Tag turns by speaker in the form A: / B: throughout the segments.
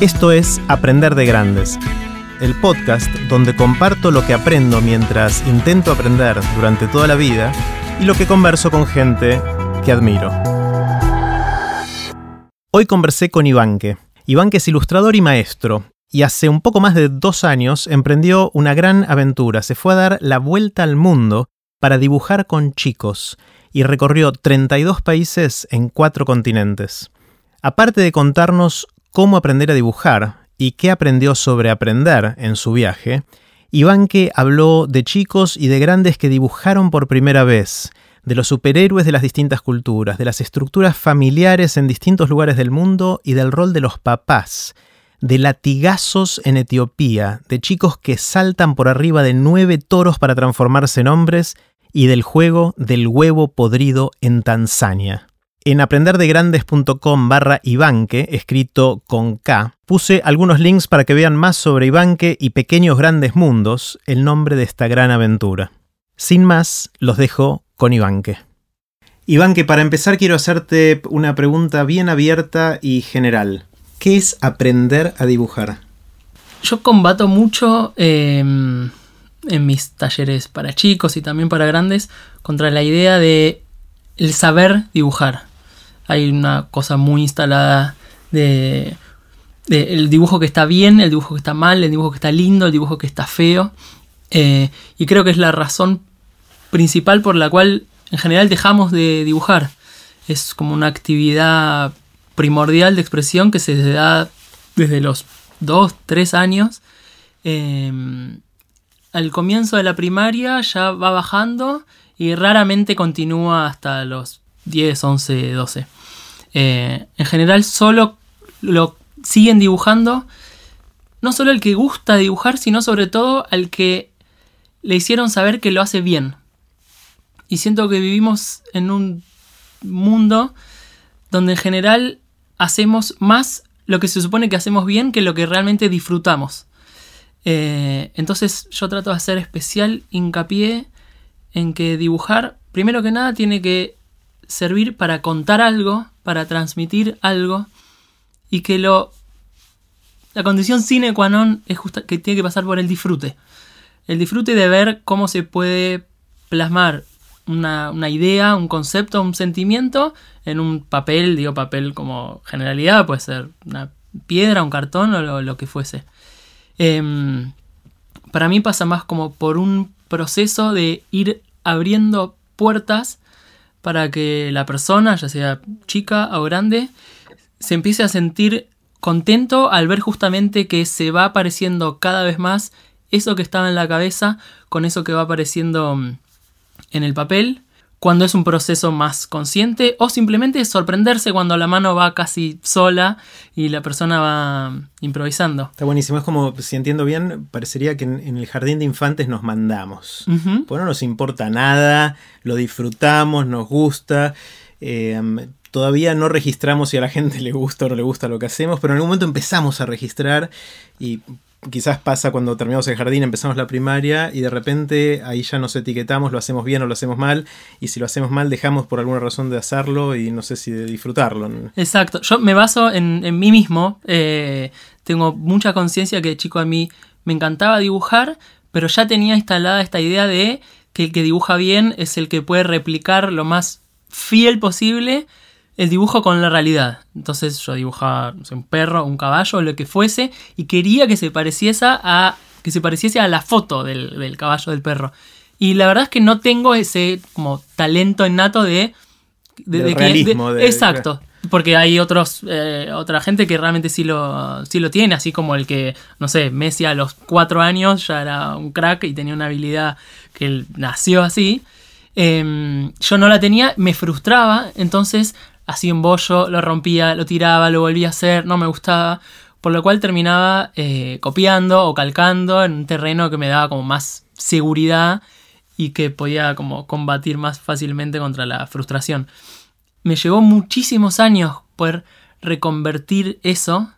A: Esto es Aprender de Grandes, el podcast donde comparto lo que aprendo mientras intento aprender durante toda la vida y lo que converso con gente que admiro. Hoy conversé con Ivanque. Ivanque es ilustrador y maestro, y hace un poco más de dos años emprendió una gran aventura. Se fue a dar la vuelta al mundo para dibujar con chicos y recorrió 32 países en cuatro continentes. Aparte de contarnos cómo aprender a dibujar y qué aprendió sobre aprender en su viaje, Ivanque habló de chicos y de grandes que dibujaron por primera vez, de los superhéroes de las distintas culturas, de las estructuras familiares en distintos lugares del mundo y del rol de los papás, de latigazos en Etiopía, de chicos que saltan por arriba de nueve toros para transformarse en hombres y del juego del huevo podrido en Tanzania. En aprenderdegrandes.com barra Ibanque, escrito con K, puse algunos links para que vean más sobre Ibanque y Pequeños Grandes Mundos, el nombre de esta gran aventura. Sin más, los dejo con Ibanque. Ibanque, para empezar quiero hacerte una pregunta bien abierta y general. ¿Qué es aprender a dibujar?
B: Yo combato mucho eh, en mis talleres para chicos y también para grandes contra la idea de el saber dibujar. Hay una cosa muy instalada de, el dibujo que está bien, el dibujo que está mal, el dibujo que está lindo, el dibujo que está feo. Eh, y creo que es la razón principal por la cual en general dejamos de dibujar. Es como una actividad primordial de expresión que se da desde los 2, 3 años. Eh, al comienzo de la primaria ya va bajando y raramente continúa hasta los 10, 11, 12. En general solo lo siguen dibujando, no solo el que gusta dibujar, sino sobre todo al que le hicieron saber que lo hace bien. Y siento que vivimos en un mundo donde en general hacemos más lo que se supone que hacemos bien que lo que realmente disfrutamos. Eh, entonces yo trato de hacer especial hincapié en que dibujar, primero que nada, tiene que servir para contar algo, para transmitir algo, y que lo... La condición sine qua non es justa, que tiene que pasar por el disfrute. El disfrute de ver cómo se puede plasmar una, idea, un concepto, un sentimiento en un papel, digo papel como generalidad, puede ser una piedra, un cartón o lo que fuese. Em, para mí pasa más como por un proceso de ir abriendo puertas para que la persona, ya sea chica o grande, se empiece a sentir contento al ver justamente que se va apareciendo cada vez más eso que estaba en la cabeza con eso que va apareciendo mm, en el papel cuando es un proceso más consciente o simplemente sorprenderse cuando la mano va casi sola y la persona va improvisando.
A: Está buenísimo, es como, si entiendo bien, parecería que en, el jardín de infantes nos mandamos. Pues no nos importa nada, lo disfrutamos, nos gusta. Eh, todavía no registramos si a la gente le gusta o no le gusta lo que hacemos, pero en algún momento empezamos a registrar y quizás pasa cuando terminamos el jardín, empezamos la primaria y de repente ahí ya nos etiquetamos, lo hacemos bien o lo hacemos mal, y si lo hacemos mal dejamos por alguna razón de hacerlo y no sé si de disfrutarlo.
B: Exacto, yo me baso en, mí mismo, eh, tengo mucha conciencia que chico a mí me encantaba dibujar, pero ya tenía instalada esta idea de que el que dibuja bien es el que puede replicar lo más fiel posible el dibujo con la realidad. Entonces yo dibujaba un perro, un caballo, lo que fuese, y quería que se pareciese a, que se pareciese a la foto del, caballo del perro. Y la verdad es que no tengo ese como talento innato de...
A: de, realismo,
B: exacto. Porque hay otros, eh, otra gente que realmente sí lo, sí lo tiene, así como el que, no sé, Messi a los cuatro años ya era un crack y tenía una habilidad que él nació así. Em, yo no la tenía, me frustraba, entonces hacía un bollo, lo rompía, lo tiraba, lo volvía a hacer, no me gustaba, por lo cual terminaba eh, copiando o calcando en un terreno que me daba como más seguridad y que podía como combatir más fácilmente contra la frustración. Me llevó muchísimos años poder reconvertir eso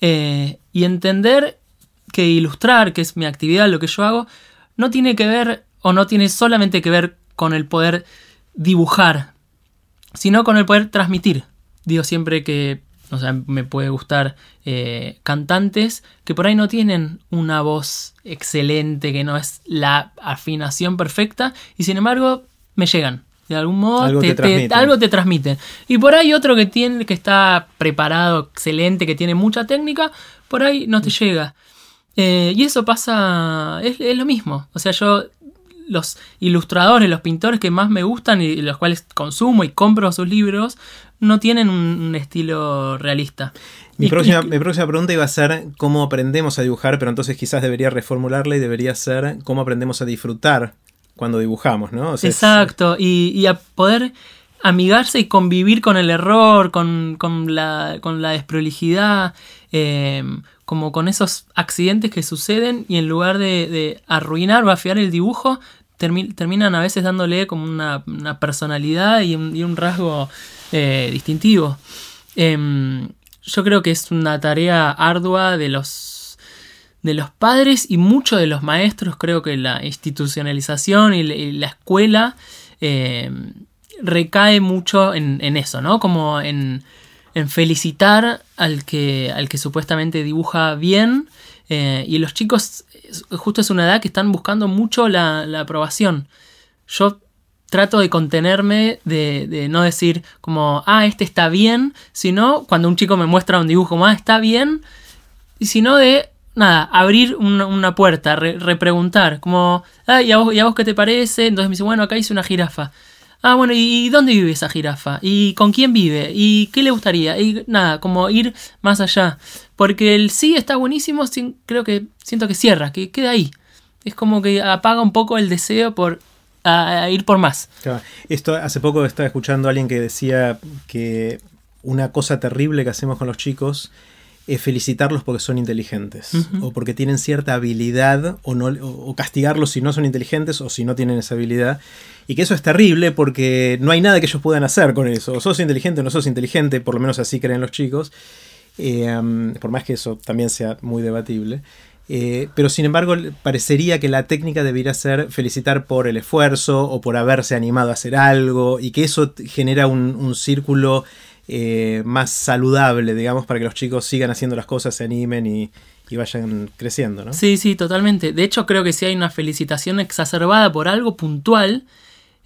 B: eh, y entender que ilustrar, que es mi actividad, lo que yo hago, no tiene que ver o no tiene solamente que ver con el poder dibujar sino con el poder transmitir. Digo siempre que O sea, me puede gustar eh, cantantes que por ahí no tienen una voz excelente, que no es la afinación perfecta, y sin embargo me llegan. De algún modo
A: Algo te transmiten.
B: algo te transmiten. Y por ahí otro que tiene, que está preparado, excelente, que tiene mucha técnica, por ahí no te llega. Eh, y eso pasa, es, es lo mismo. O sea, yo los ilustradores, los pintores que más me gustan y los cuales consumo y compro sus libros, no tienen un, estilo realista.
A: Mi
B: Y-
A: próxima,
B: y-
A: mi próxima pregunta iba a ser cómo aprendemos a dibujar, pero entonces quizás debería reformularla y debería ser cómo aprendemos a disfrutar cuando dibujamos, ¿no? O sea, es-
B: Exacto, y, y a poder amigarse y convivir con el error, con, con la, con la desprolijidad, eh, como con esos accidentes que suceden y en lugar de, de arruinar o afiar el dibujo, termi- terminan a veces dándole como una, personalidad y un, rasgo eh, distintivo. Em, yo creo que es una tarea ardua de los de los padres y muchos de los maestros, creo que la institucionalización y la, escuela eh, recae mucho en, eso, ¿no? Como en, en felicitar al que, al que supuestamente dibuja bien. eh, y los chicos, justo es una edad que están buscando mucho la, la aprobación. Yo trato de contenerme, de, de no decir como, ah, este está bien, sino cuando un chico me muestra un dibujo, como, ah, está bien, y sino de, nada, abrir una, una puerta, re- repreguntar, como, ah, ¿y a, vos, ¿y a vos qué te parece? Entonces me dice, bueno, acá hice una jirafa. Ah, bueno, ¿y dónde vive esa jirafa? ¿Y con quién vive? ¿Y qué le gustaría? Y nada, como ir más allá. Porque el sí está buenísimo, sin- creo que siento que cierra, que queda ahí. Es como que apaga un poco el deseo por a- a ir por más.
A: Claro. Esto hace poco estaba escuchando a alguien que decía que una cosa terrible que hacemos con los chicos es felicitarlos porque son inteligentes o porque tienen cierta habilidad o, no, o o castigarlos si no son inteligentes o si no tienen esa habilidad. Y que eso es terrible porque no hay nada que ellos puedan hacer con eso. O sos inteligente o no sos inteligente, por lo menos así creen los chicos. Um, por más que eso también sea muy debatible. Eh, pero sin embargo, parecería que la técnica debería ser felicitar por el esfuerzo o por haberse animado a hacer algo y que eso genera un, círculo eh, más saludable, digamos, para que los chicos sigan haciendo las cosas, se animen y, y vayan creciendo, ¿no?
B: Sí, sí, totalmente. De hecho, creo que si hay una felicitación exacerbada por algo puntual,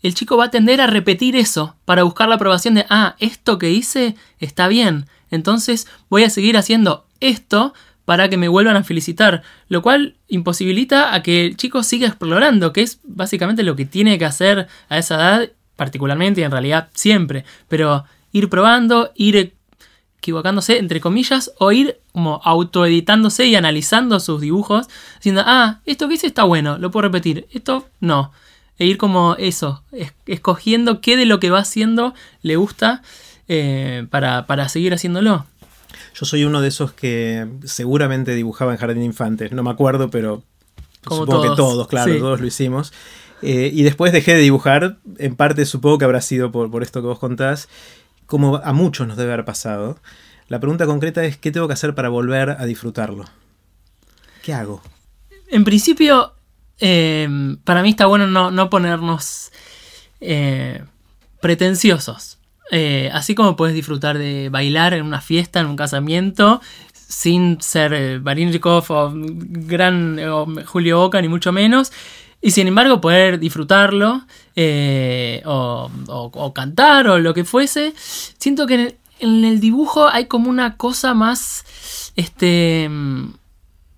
B: el chico va a tender a repetir eso para buscar la aprobación de, ah, esto que hice está bien. Entonces voy a seguir haciendo esto para que me vuelvan a felicitar. Lo cual imposibilita a que el chico siga explorando, que es básicamente lo que tiene que hacer a esa edad, particularmente y en realidad siempre. Pero ir probando, ir equivocándose, entre comillas, o ir como autoeditándose y analizando sus dibujos, diciendo, ah, esto que hice está bueno, lo puedo repetir, esto no. E ir como eso, es- escogiendo qué de lo que va haciendo le gusta eh, para, para seguir haciéndolo.
A: Yo soy uno de esos que seguramente dibujaba en Jardín de Infantes, no me acuerdo, pero
B: Como
A: supongo que
B: todos,
A: todos, claro,
B: sí.
A: todos lo hicimos. Eh, y después dejé de dibujar, en parte supongo que habrá sido por, por esto que vos contás, como a muchos nos debe haber pasado. La pregunta concreta es, ¿qué tengo que hacer para volver a disfrutarlo? ¿Qué hago?
B: En principio, eh, para mí está bueno no, no ponernos eh, pretenciosos. Eh, así como puedes disfrutar de bailar en una fiesta, en un casamiento, sin ser eh, Barinjikov o gran o Julio Boca, ni mucho menos. Y sin embargo, poder disfrutarlo eh, o, o- cantar o lo que fuese. Siento que en el, dibujo hay como una cosa más. Este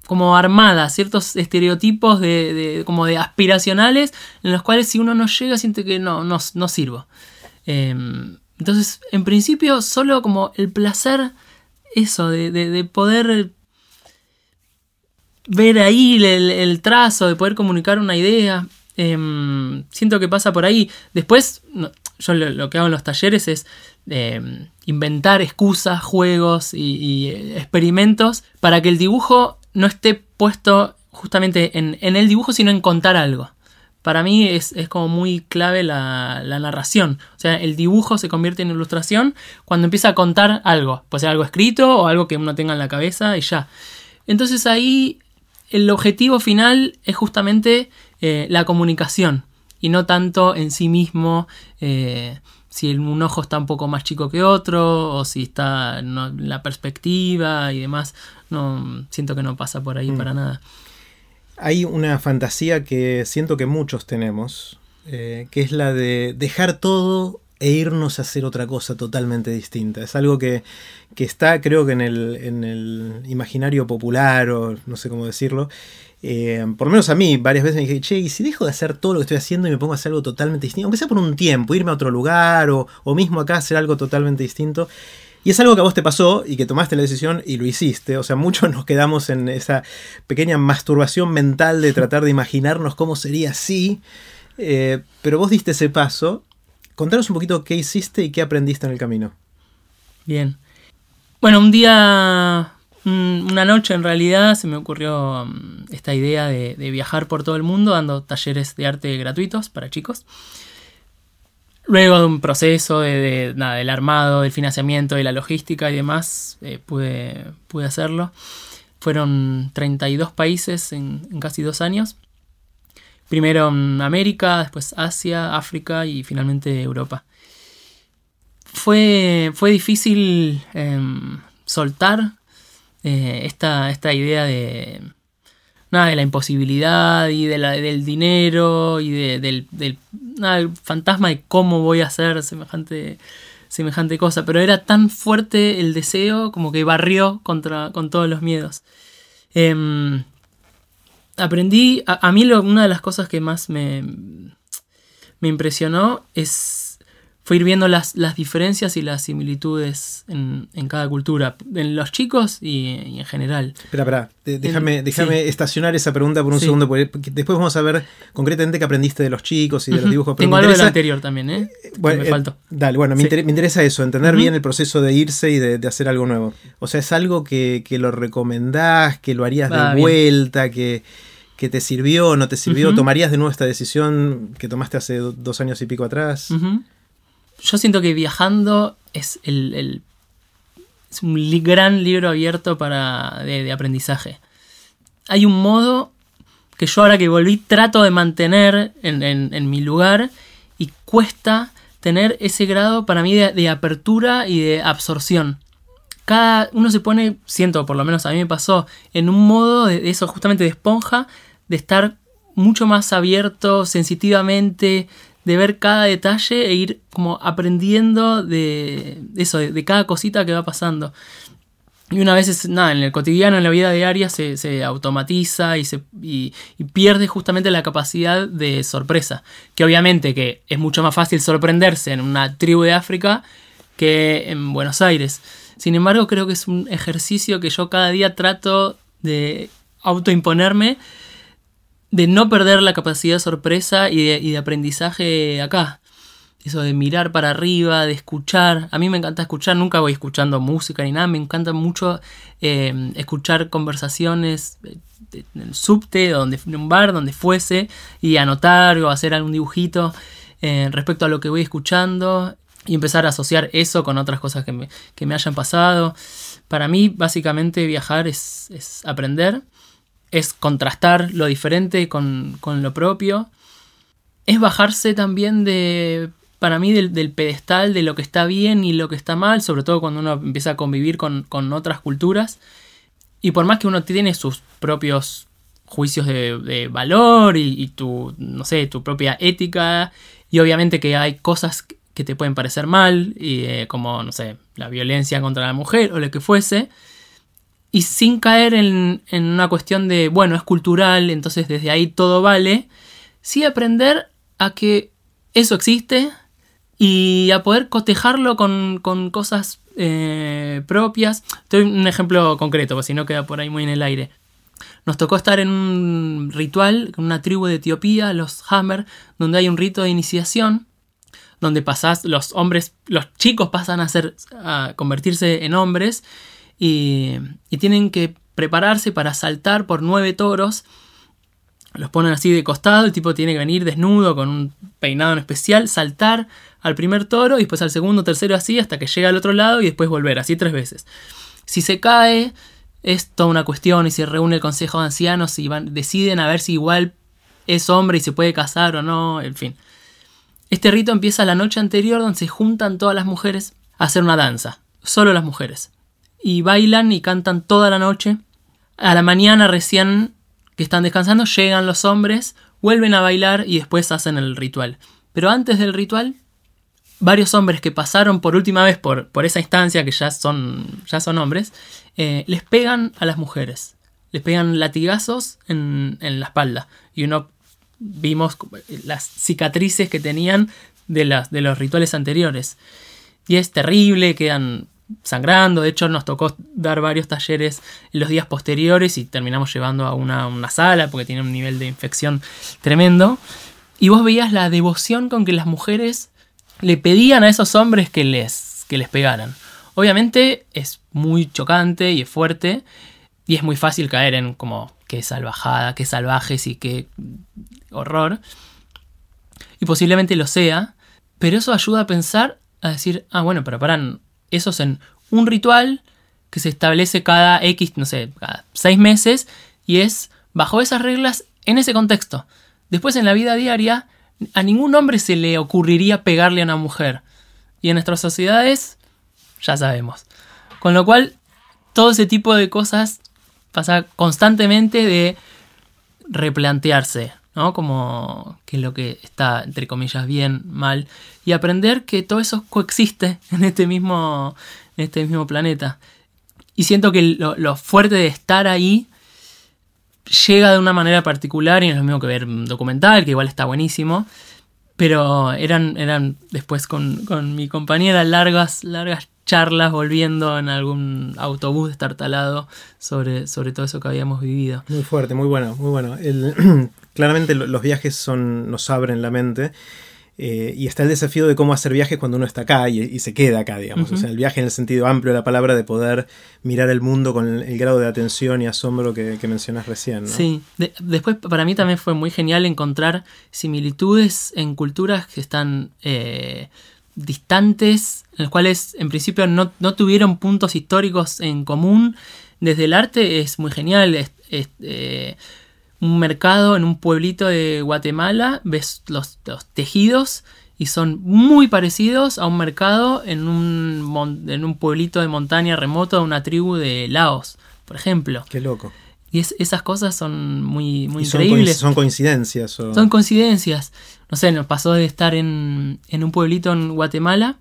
B: como armada, ciertos estereotipos de, de- como de aspiracionales en los cuales si uno no llega siente que no, no, no sirvo. Em, entonces, en principio, solo como el placer, eso, de, de- de poder ver ahí el, trazo, de poder comunicar una idea. em, siento que pasa por ahí. Después, no, yo lo, lo que hago en los talleres es em, inventar excusas, juegos y, y, eh, experimentos para que el dibujo no esté puesto justamente en, en el dibujo, sino en contar algo. Para mí es, es como muy clave la, la narración. O sea, el dibujo se convierte en ilustración cuando empieza a contar algo. Puede ser algo escrito o algo que uno tenga en la cabeza y ya. Entonces ahí el objetivo final es justamente eh, la comunicación y no tanto en sí mismo eh, si un ojo está un poco más chico que otro, o si está la perspectiva y demás. No, siento que no pasa por ahí mm. para nada.
A: Hay una fantasía que siento que muchos tenemos, eh, que es la de dejar todo e irnos a hacer otra cosa totalmente distinta. Es algo que, está, creo que en el, en el, imaginario popular, o no sé cómo decirlo. Eh, por lo menos a mí, varias veces me dije, che, ¿y si dejo de hacer todo lo que estoy haciendo y me pongo a hacer algo totalmente distinto? Aunque sea por un tiempo, irme a otro lugar o, o mismo acá hacer algo totalmente distinto. Y es algo que a vos te pasó y que tomaste la decisión y lo hiciste. O sea, muchos nos quedamos en esa pequeña masturbación mental de tratar de imaginarnos cómo sería así. Eh, pero vos diste ese paso Contanos un poquito qué hiciste y qué aprendiste en el camino.
B: Bien. Bueno, un día, una noche en realidad, se me ocurrió mm, esta idea de, viajar por todo el mundo dando talleres de arte gratuitos para chicos. Luego de un proceso de, nada, del armado, del financiamiento, de la logística y demás, eh, pude, pude, hacerlo. Fueron 32 países en casi dos años. Primero en América, después Asia, África y finalmente Europa. Fue, fue difícil em, soltar eh, esta, esta, idea de, nada, de la imposibilidad y de la, del dinero y del, fantasma de cómo voy a hacer semejante, semejante cosa. Pero era tan fuerte el deseo como que barrió contra, con todos los miedos. Em, aprendí, a, mí una de las cosas que más me, me impresionó es fue ir viendo las, las diferencias y las similitudes en, cada cultura, en los chicos y, en general.
A: Espera, espera, déjame, déjame estacionar esa pregunta por un segundo, porque después vamos a ver concretamente qué aprendiste de los chicos y de los dibujos.
B: Tengo algo del anterior también, ¿eh?
A: Bueno, me eh, dale, bueno, me, interesa eso, entender bien el proceso de irse y de, hacer algo nuevo. O sea, es algo que, lo recomendás, que lo harías de vuelta, que que te sirvió, no te sirvió? ¿Tomarías de nuevo esta decisión que tomaste hace dos años y pico atrás?
B: Yo siento que viajando es el, es un gran libro abierto para, de, aprendizaje. Hay un modo que yo ahora que volví trato de mantener en, mi lugar y cuesta tener ese grado para mí de, apertura y de absorción. Cada uno se pone, siento por lo menos a mí me pasó, en un modo de eso justamente de esponja de estar mucho más abierto sensitivamente, de ver cada detalle e ir como aprendiendo de eso, de, cada cosita que va pasando. Y una vez, nada, en el cotidiano, en la vida diaria, se, automatiza y, se, y, pierde justamente la capacidad de sorpresa. Que obviamente que es mucho más fácil sorprenderse en una tribu de África que en Buenos Aires. Sin embargo, creo que es un ejercicio que yo cada día trato de autoimponerme de no perder la capacidad de sorpresa y de, aprendizaje acá. Eso de mirar para arriba, de escuchar. A mí me encanta escuchar, nunca voy escuchando música ni nada. Me encanta mucho eh, escuchar conversaciones en el subte, donde, en un bar, donde fuese, y anotar o hacer algún dibujito eh, respecto a lo que voy escuchando y empezar a asociar eso con otras cosas que me, que me hayan pasado. Para mí, básicamente, viajar es, es aprender es contrastar lo diferente con, lo propio. Es bajarse también de, para mí, del, pedestal de lo que está bien y lo que está mal, sobre todo cuando uno empieza a convivir con, otras culturas. Y por más que uno tiene sus propios juicios de, valor y, tu, no sé, tu propia ética, y obviamente que hay cosas que te pueden parecer mal, y, eh, como, no sé, la violencia contra la mujer o lo que fuese, y sin caer en, una cuestión de, bueno, es cultural, entonces desde ahí todo vale, sí aprender a que eso existe y a poder cotejarlo con, cosas eh, propias. Doy un ejemplo concreto, porque si no queda por ahí muy en el aire. Nos tocó estar en un ritual con una tribu de Etiopía, los Hammer, donde hay un rito de iniciación, donde pasás, los hombres, los chicos pasan a, ser, a convertirse en hombres y, tienen que prepararse para saltar por nueve toros. Los ponen así de costado, el tipo tiene que venir desnudo con un peinado en especial, saltar al primer toro y después al segundo, tercero así hasta que llega al otro lado y después volver, así tres veces. Si se cae, es toda una cuestión y se reúne el consejo de ancianos y van, deciden a ver si igual es hombre y se puede casar o no, en fin. Este rito empieza la noche anterior donde se juntan todas las mujeres a hacer una danza, solo las mujeres. Y bailan y cantan toda la noche. A la mañana recién que están descansando llegan los hombres, vuelven a bailar y después hacen el ritual. Pero antes del ritual, varios hombres que pasaron por última vez por, por esa instancia, que ya son, ya son hombres, eh, les pegan a las mujeres. Les pegan latigazos en, en la espalda. Y uno vimos las cicatrices que tenían de, las, de los rituales anteriores. Y es terrible, quedan sangrando. De hecho, nos tocó dar varios talleres en los días posteriores y terminamos llevando a una, una, sala porque tiene un nivel de infección tremendo. Y vos veías la devoción con que las mujeres le pedían a esos hombres que les, que les pegaran. Obviamente es muy chocante y es fuerte y es muy fácil caer en como qué salvajada, qué salvajes y qué horror. Y posiblemente lo sea, pero eso ayuda a pensar, a decir, ah, bueno, pero paran, eso es en un ritual que se establece cada X, no sé, cada seis meses y es bajo esas reglas en ese contexto. Después en la vida diaria, a ningún hombre se le ocurriría pegarle a una mujer. Y en nuestras sociedades, ya sabemos. Con lo cual, todo ese tipo de cosas pasa constantemente de replantearse, ¿no? Como que es lo que está, entre comillas, bien, mal. Y aprender que todo eso coexiste en este mismo, en este mismo planeta. Y siento que lo, lo fuerte de estar ahí llega de una manera particular y no es lo mismo que ver un documental, que igual está buenísimo. Pero eran, eran después con, con mi compañera largas, largas charlas volviendo en algún autobús destartalado sobre, sobre todo eso que habíamos vivido.
A: Muy fuerte, muy bueno, muy bueno. El, claramente los viajes son, nos abren la mente. Eh, y está el desafío de cómo hacer viajes cuando uno está acá y, y se queda acá, digamos. Uh -huh. O sea, el viaje en el sentido amplio de la palabra de poder mirar el mundo con el, el grado de atención y asombro que, que mencionas recién. ¿no?
B: Sí, de, después para mí también fue muy genial encontrar similitudes en culturas que están eh, distantes, en las cuales en principio no, no, tuvieron puntos históricos en común. Desde el arte es muy genial. Es, es, eh, un mercado en un pueblito de Guatemala, ves los, los, tejidos y son muy parecidos a un mercado en un, en un pueblito de montaña remoto de una tribu de Laos, por ejemplo.
A: Qué loco.
B: Y es, esas cosas son muy, muy
A: son
B: increíbles.
A: son coincidencias. O...
B: Son coincidencias. No sé, nos pasó de estar en, en un pueblito en Guatemala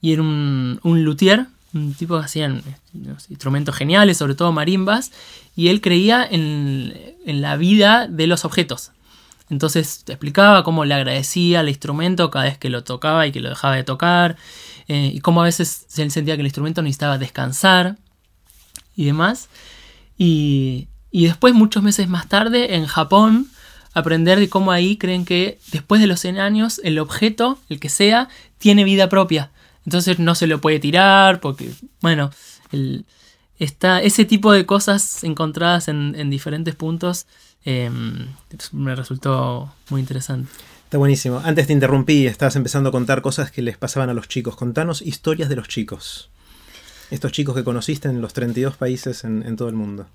B: y era un, un luthier, un tipo que hacían instrumentos geniales, sobre todo marimbas, y él creía en, en la vida de los objetos. Entonces te explicaba cómo le agradecía al instrumento cada vez que lo tocaba y que lo dejaba de tocar, eh, y cómo a veces él sentía que el instrumento necesitaba descansar y demás. Y, y después, muchos meses más tarde, en Japón, aprender de cómo ahí creen que después de los 100 años el objeto, el que sea, tiene vida propia. Entonces no se lo puede tirar porque, bueno, el, está ese tipo de cosas encontradas en, en diferentes puntos eh, me resultó muy interesante.
A: Está buenísimo. Antes te interrumpí, estabas empezando a contar cosas que les pasaban a los chicos. Contanos historias de los chicos. Estos chicos que conociste en los 32 países en, en todo el mundo.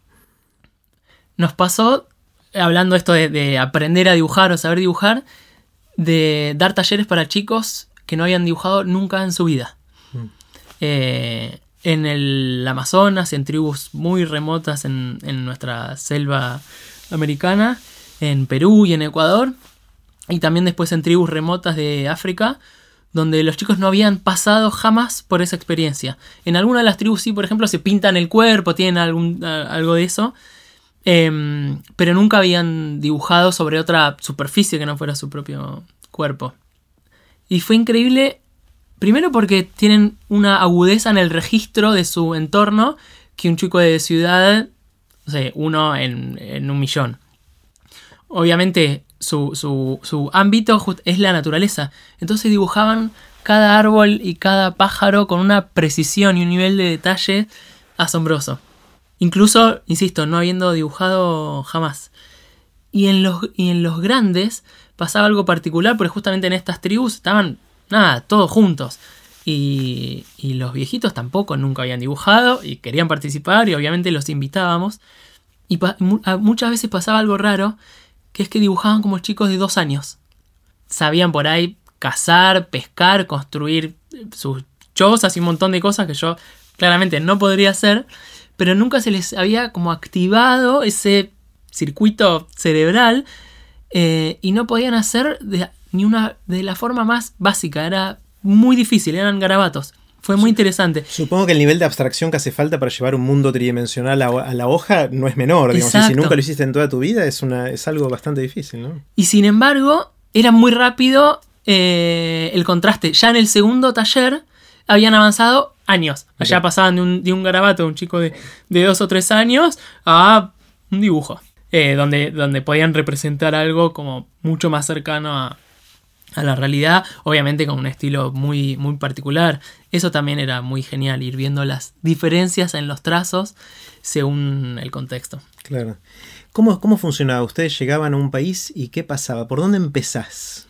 B: Nos pasó, hablando esto de, de aprender a dibujar o saber dibujar, de dar talleres para chicos que no habían dibujado nunca en su vida. Mm. Eh, en el Amazonas, en tribus muy remotas en, en, nuestra selva americana, en Perú y en Ecuador, y también después en tribus remotas de África, donde los chicos no habían pasado jamás por esa experiencia. En alguna de las tribus sí, por ejemplo, se pintan el cuerpo, tienen algún, algo de eso, eh, pero nunca habían dibujado sobre otra superficie que no fuera su propio cuerpo. Y fue increíble, primero porque tienen una agudeza en el registro de su entorno que un chico de ciudad, no sé, uno en, en un millón. Obviamente su, su, su, ámbito es la naturaleza. Entonces dibujaban cada árbol y cada pájaro con una precisión y un nivel de detalle asombroso. Incluso, insisto, no habiendo dibujado jamás. Y en los, y en los grandes pasaba algo particular, porque justamente en estas tribus estaban, nada, todos juntos. Y, y, los viejitos tampoco nunca habían dibujado y querían participar y obviamente los invitábamos. Y muchas veces pasaba algo raro, que es que dibujaban como chicos de dos años. Sabían por ahí cazar, pescar, construir sus chozas y un montón de cosas que yo claramente no podría hacer, pero nunca se les había como activado ese circuito cerebral eh, y no podían hacer de, ni una de la forma más básica, era muy difícil, eran garabatos. Fue muy interesante.
A: Supongo que el nivel de abstracción que hace falta para llevar un mundo tridimensional a, la hoja no es menor. Digamos, si nunca lo hiciste en toda tu vida, es, una, es algo bastante difícil. ¿no?
B: Y sin embargo, era muy rápido eh, el contraste. Ya en el segundo taller habían avanzado años. Allá pasaban de un, de un, garabato de un chico de, de, dos o tres años a un dibujo. Eh, donde, donde podían representar algo como mucho más cercano a, a la realidad, obviamente con un estilo muy, muy particular. Eso también era muy genial, ir viendo las diferencias en los trazos según el contexto.
A: Claro. ¿Cómo, cómo funcionaba? Ustedes llegaban a un país y ¿qué pasaba? ¿Por dónde empezás?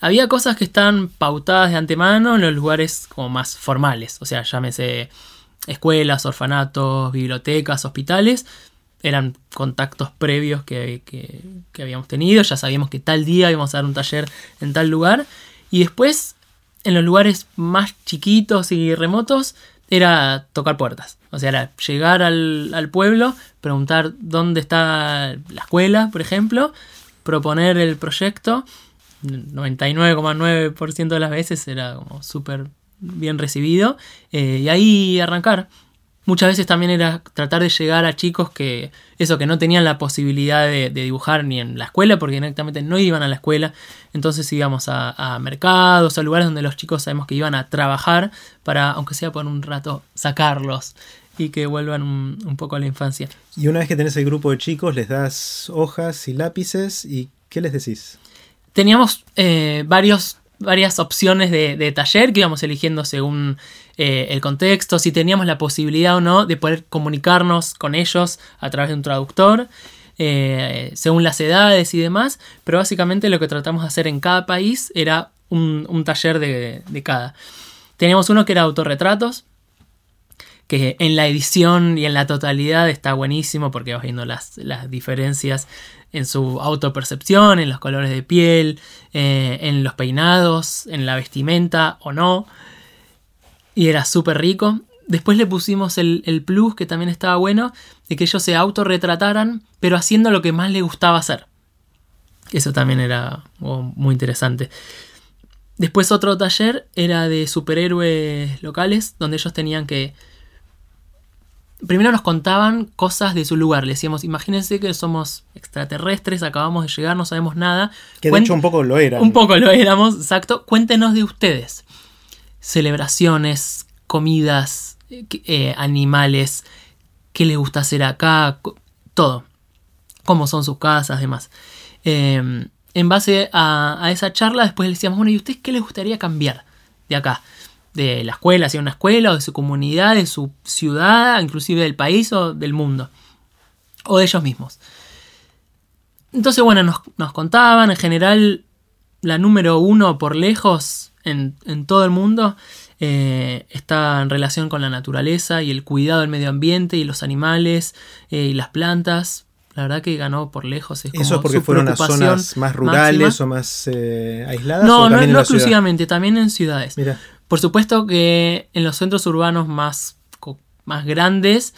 B: Había cosas que estaban pautadas de antemano en los lugares como más formales, o sea, llámese escuelas, orfanatos, bibliotecas, hospitales, eran contactos previos que, habíamos tenido, ya sabíamos que tal día íbamos a dar un taller en tal lugar, y después en los lugares más chiquitos y remotos era tocar puertas, o sea, era llegar al, pueblo, preguntar dónde está la escuela, por ejemplo, proponer el proyecto, 99,9% de las veces era como súper bien recibido, eh, y ahí arrancar. Muchas veces también era tratar de llegar a chicos que, eso, que no tenían la posibilidad de, dibujar ni en la escuela, porque directamente no iban a la escuela. Entonces íbamos a, mercados, a lugares donde los chicos sabemos que iban a trabajar para, aunque sea por un rato, sacarlos y que vuelvan un, poco a la infancia.
A: Y una vez que tenés el grupo de chicos, les das hojas y lápices y ¿qué les decís?
B: Teníamos eh, varios varias opciones de, taller que íbamos eligiendo según eh, el contexto, si teníamos la posibilidad o no de poder comunicarnos con ellos a través de un traductor, eh, según las edades y demás, pero básicamente lo que tratamos de hacer en cada país era un, taller de, cada. Teníamos uno que era autorretratos, que en la edición y en la totalidad está buenísimo porque vas viendo las, las diferencias en su autopercepción, en los colores de piel, eh, en los peinados, en la vestimenta o no. Y era súper rico. Después le pusimos el, plus, que también estaba bueno, de que ellos se autorretrataran, pero haciendo lo que más les gustaba hacer. Eso también era oh, muy interesante. Después otro taller era de superhéroes locales, donde ellos tenían que primero nos contaban cosas de su lugar. Le decíamos, imagínense que somos extraterrestres, acabamos de llegar, no sabemos nada.
A: Que de hecho un poco lo eran.
B: Un poco lo éramos, exacto. Cuéntenos de ustedes. Celebraciones, comidas, eh, animales, qué les gusta hacer acá, todo. Cómo son sus casas, demás. Em, en base a, a, esa charla, después le decíamos, bueno, ¿y ustedes qué les gustaría cambiar de acá? de la escuela, hacia una escuela, o de su comunidad, de su ciudad, inclusive del país o del mundo, o de ellos mismos. Entonces, bueno, nos, contaban, en general, la número uno por lejos en, todo el mundo eh, está en relación con la naturaleza y el cuidado del medio ambiente y los animales eh, y las plantas. La verdad que ganó por lejos.
A: Es ¿Eso es porque fueron a zonas más rurales o más eh, aisladas?
B: No, no, no exclusivamente, también en ciudades. Mira. Por supuesto que en los centros urbanos más, más grandes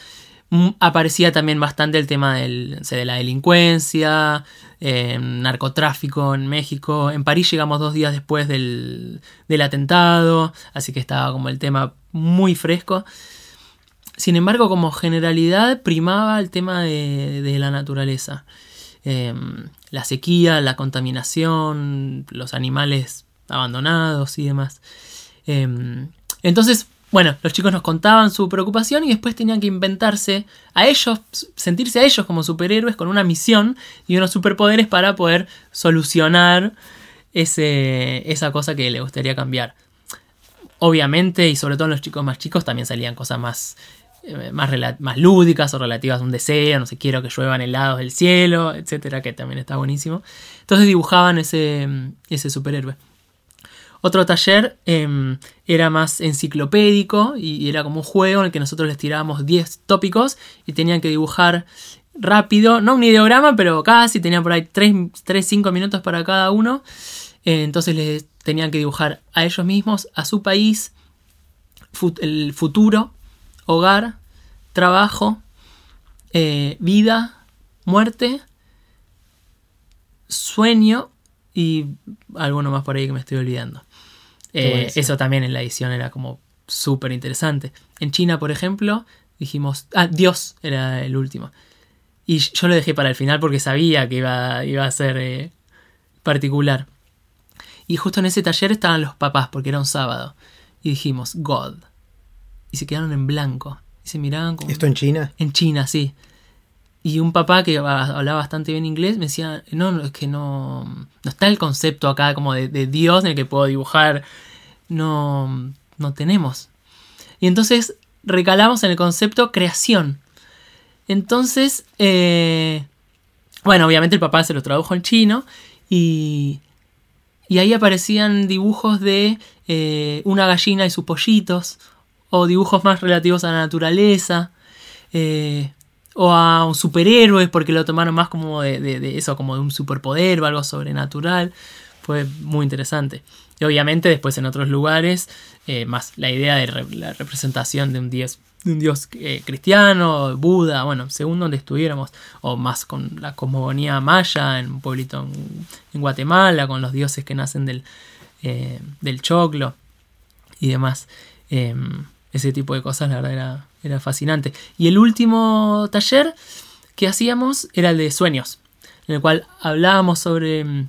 B: aparecía también bastante el tema del, de la delincuencia, eh, narcotráfico en México. En París llegamos dos días después del, atentado, así que estaba como el tema muy fresco. Sin embargo, como generalidad primaba el tema de, la naturaleza. Em, la sequía, la contaminación, los animales abandonados y demás. Em, entonces, bueno, los chicos nos contaban su preocupación y después tenían que inventarse a ellos, sentirse a ellos como superhéroes con una misión y unos superpoderes para poder solucionar ese, esa cosa que le gustaría cambiar. Obviamente, y sobre todo en los chicos más chicos, también salían cosas más, eh, más, lúdicas o relativas a un deseo, no sé, quiero que lluevan helados del cielo, etcétera, que también está buenísimo. Entonces dibujaban ese, ese superhéroe. Otro taller em, era más enciclopédico y era como un juego en el que nosotros les tirábamos 10 tópicos y tenían que dibujar rápido, no un ideograma, pero casi, tenían por ahí 3-5 minutos para cada uno. Eh, entonces les tenían que dibujar a ellos mismos, a su país, el futuro, hogar, trabajo, eh, vida, muerte, sueño y alguno más por ahí que me estoy olvidando. Eh, eso también en la edición era como súper interesante. En China, por ejemplo, dijimos, ah, Dios era el último. Y yo lo dejé para el final porque sabía que iba, iba a ser eh, particular. Y justo en ese taller estaban los papás porque era un sábado. Y dijimos, God. Y se quedaron en blanco. Y se miraban como...
A: ¿Esto en China?
B: En China, sí. Y un papá que hablaba bastante bien inglés me decía, no, no es que no, no está el concepto acá como de, Dios en el que puedo dibujar. No, no tenemos. Y entonces recalamos en el concepto creación. Entonces, eh, bueno, obviamente el papá se lo tradujo en chino y, y ahí aparecían dibujos de eh, una gallina y sus pollitos, o dibujos más relativos a la naturaleza. Eh, o a un superhéroe porque lo tomaron más como de, eso, como de un superpoder o algo sobrenatural. Fue muy interesante. Y obviamente después en otros lugares, eh, más la idea de la representación de un dios, de un dios eh, cristiano, Buda, bueno, según donde estuviéramos, o más con la cosmogonía maya en un pueblito en, Guatemala, con los dioses que nacen del, eh, del choclo y demás. Em, ese tipo de cosas, la verdad, era, era fascinante. Y el último taller que hacíamos era el de sueños, en el cual hablábamos sobre,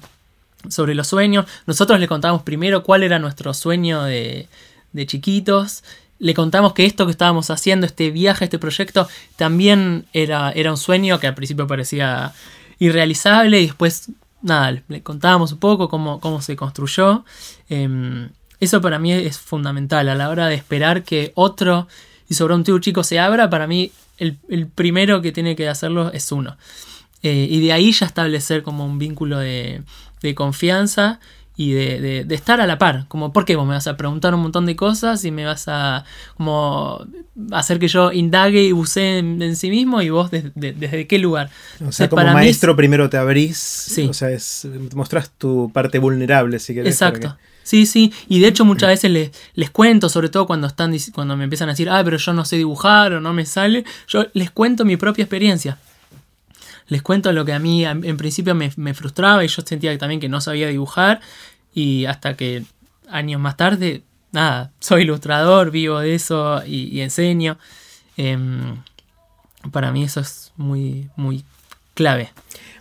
B: sobre los sueños. Nosotros le contábamos primero cuál era nuestro sueño de, de chiquitos. Le contamos que esto que estábamos haciendo, este viaje, este proyecto, también era, era un sueño que al principio parecía irrealizable y después, nada, le contábamos un poco cómo, cómo se construyó. Em, eso para mí es fundamental a la hora de esperar que otro y sobre un chico se abra, para mí el, primero que tiene que hacerlo es uno. Eh, y de ahí ya establecer como un vínculo de, confianza y de, estar a la par. Como, ¿por qué vos me vas a preguntar un montón de cosas y me vas a como hacer que yo indague y bucee en, sí mismo y vos desde qué lugar?
A: O sea, como maestro primero te abrís, o sea, es, mostrás tu parte vulnerable si querés.
B: Exacto. Sí, sí, y de hecho muchas veces les, les, cuento, sobre todo cuando están cuando me empiezan a decir, ah, pero yo no sé dibujar o no me sale, yo les cuento mi propia experiencia. Les cuento lo que a mí en principio me, frustraba y yo sentía también que no sabía dibujar y hasta que años más tarde, nada, soy ilustrador, vivo de eso y, enseño. Em, para mí eso es muy, muy clave.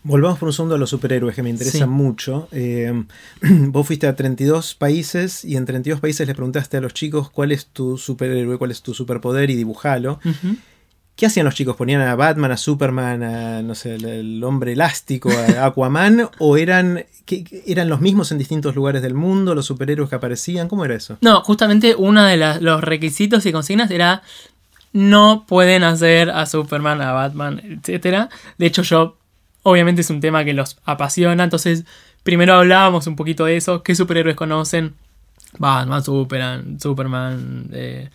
A: Volvamos por un segundo a los superhéroes que me interesan mucho. Eh, vos fuiste a 32 países y en 32 países les preguntaste a los chicos cuál es tu superhéroe, cuál es tu superpoder y dibujalo. ¿Qué hacían los chicos? ¿Ponían a Batman, a Superman, a no sé, el, hombre elástico, a Aquaman? ¿O eran, eran los mismos en distintos lugares del mundo, los superhéroes que aparecían? ¿Cómo era eso?
B: No, justamente uno de los requisitos y consignas era no pueden hacer a Superman, a Batman, etc. De hecho, yo Obviamente es un tema que los apasiona, entonces primero hablábamos un poquito de eso, qué superhéroes conocen, Batman, Superman, Superman, eh,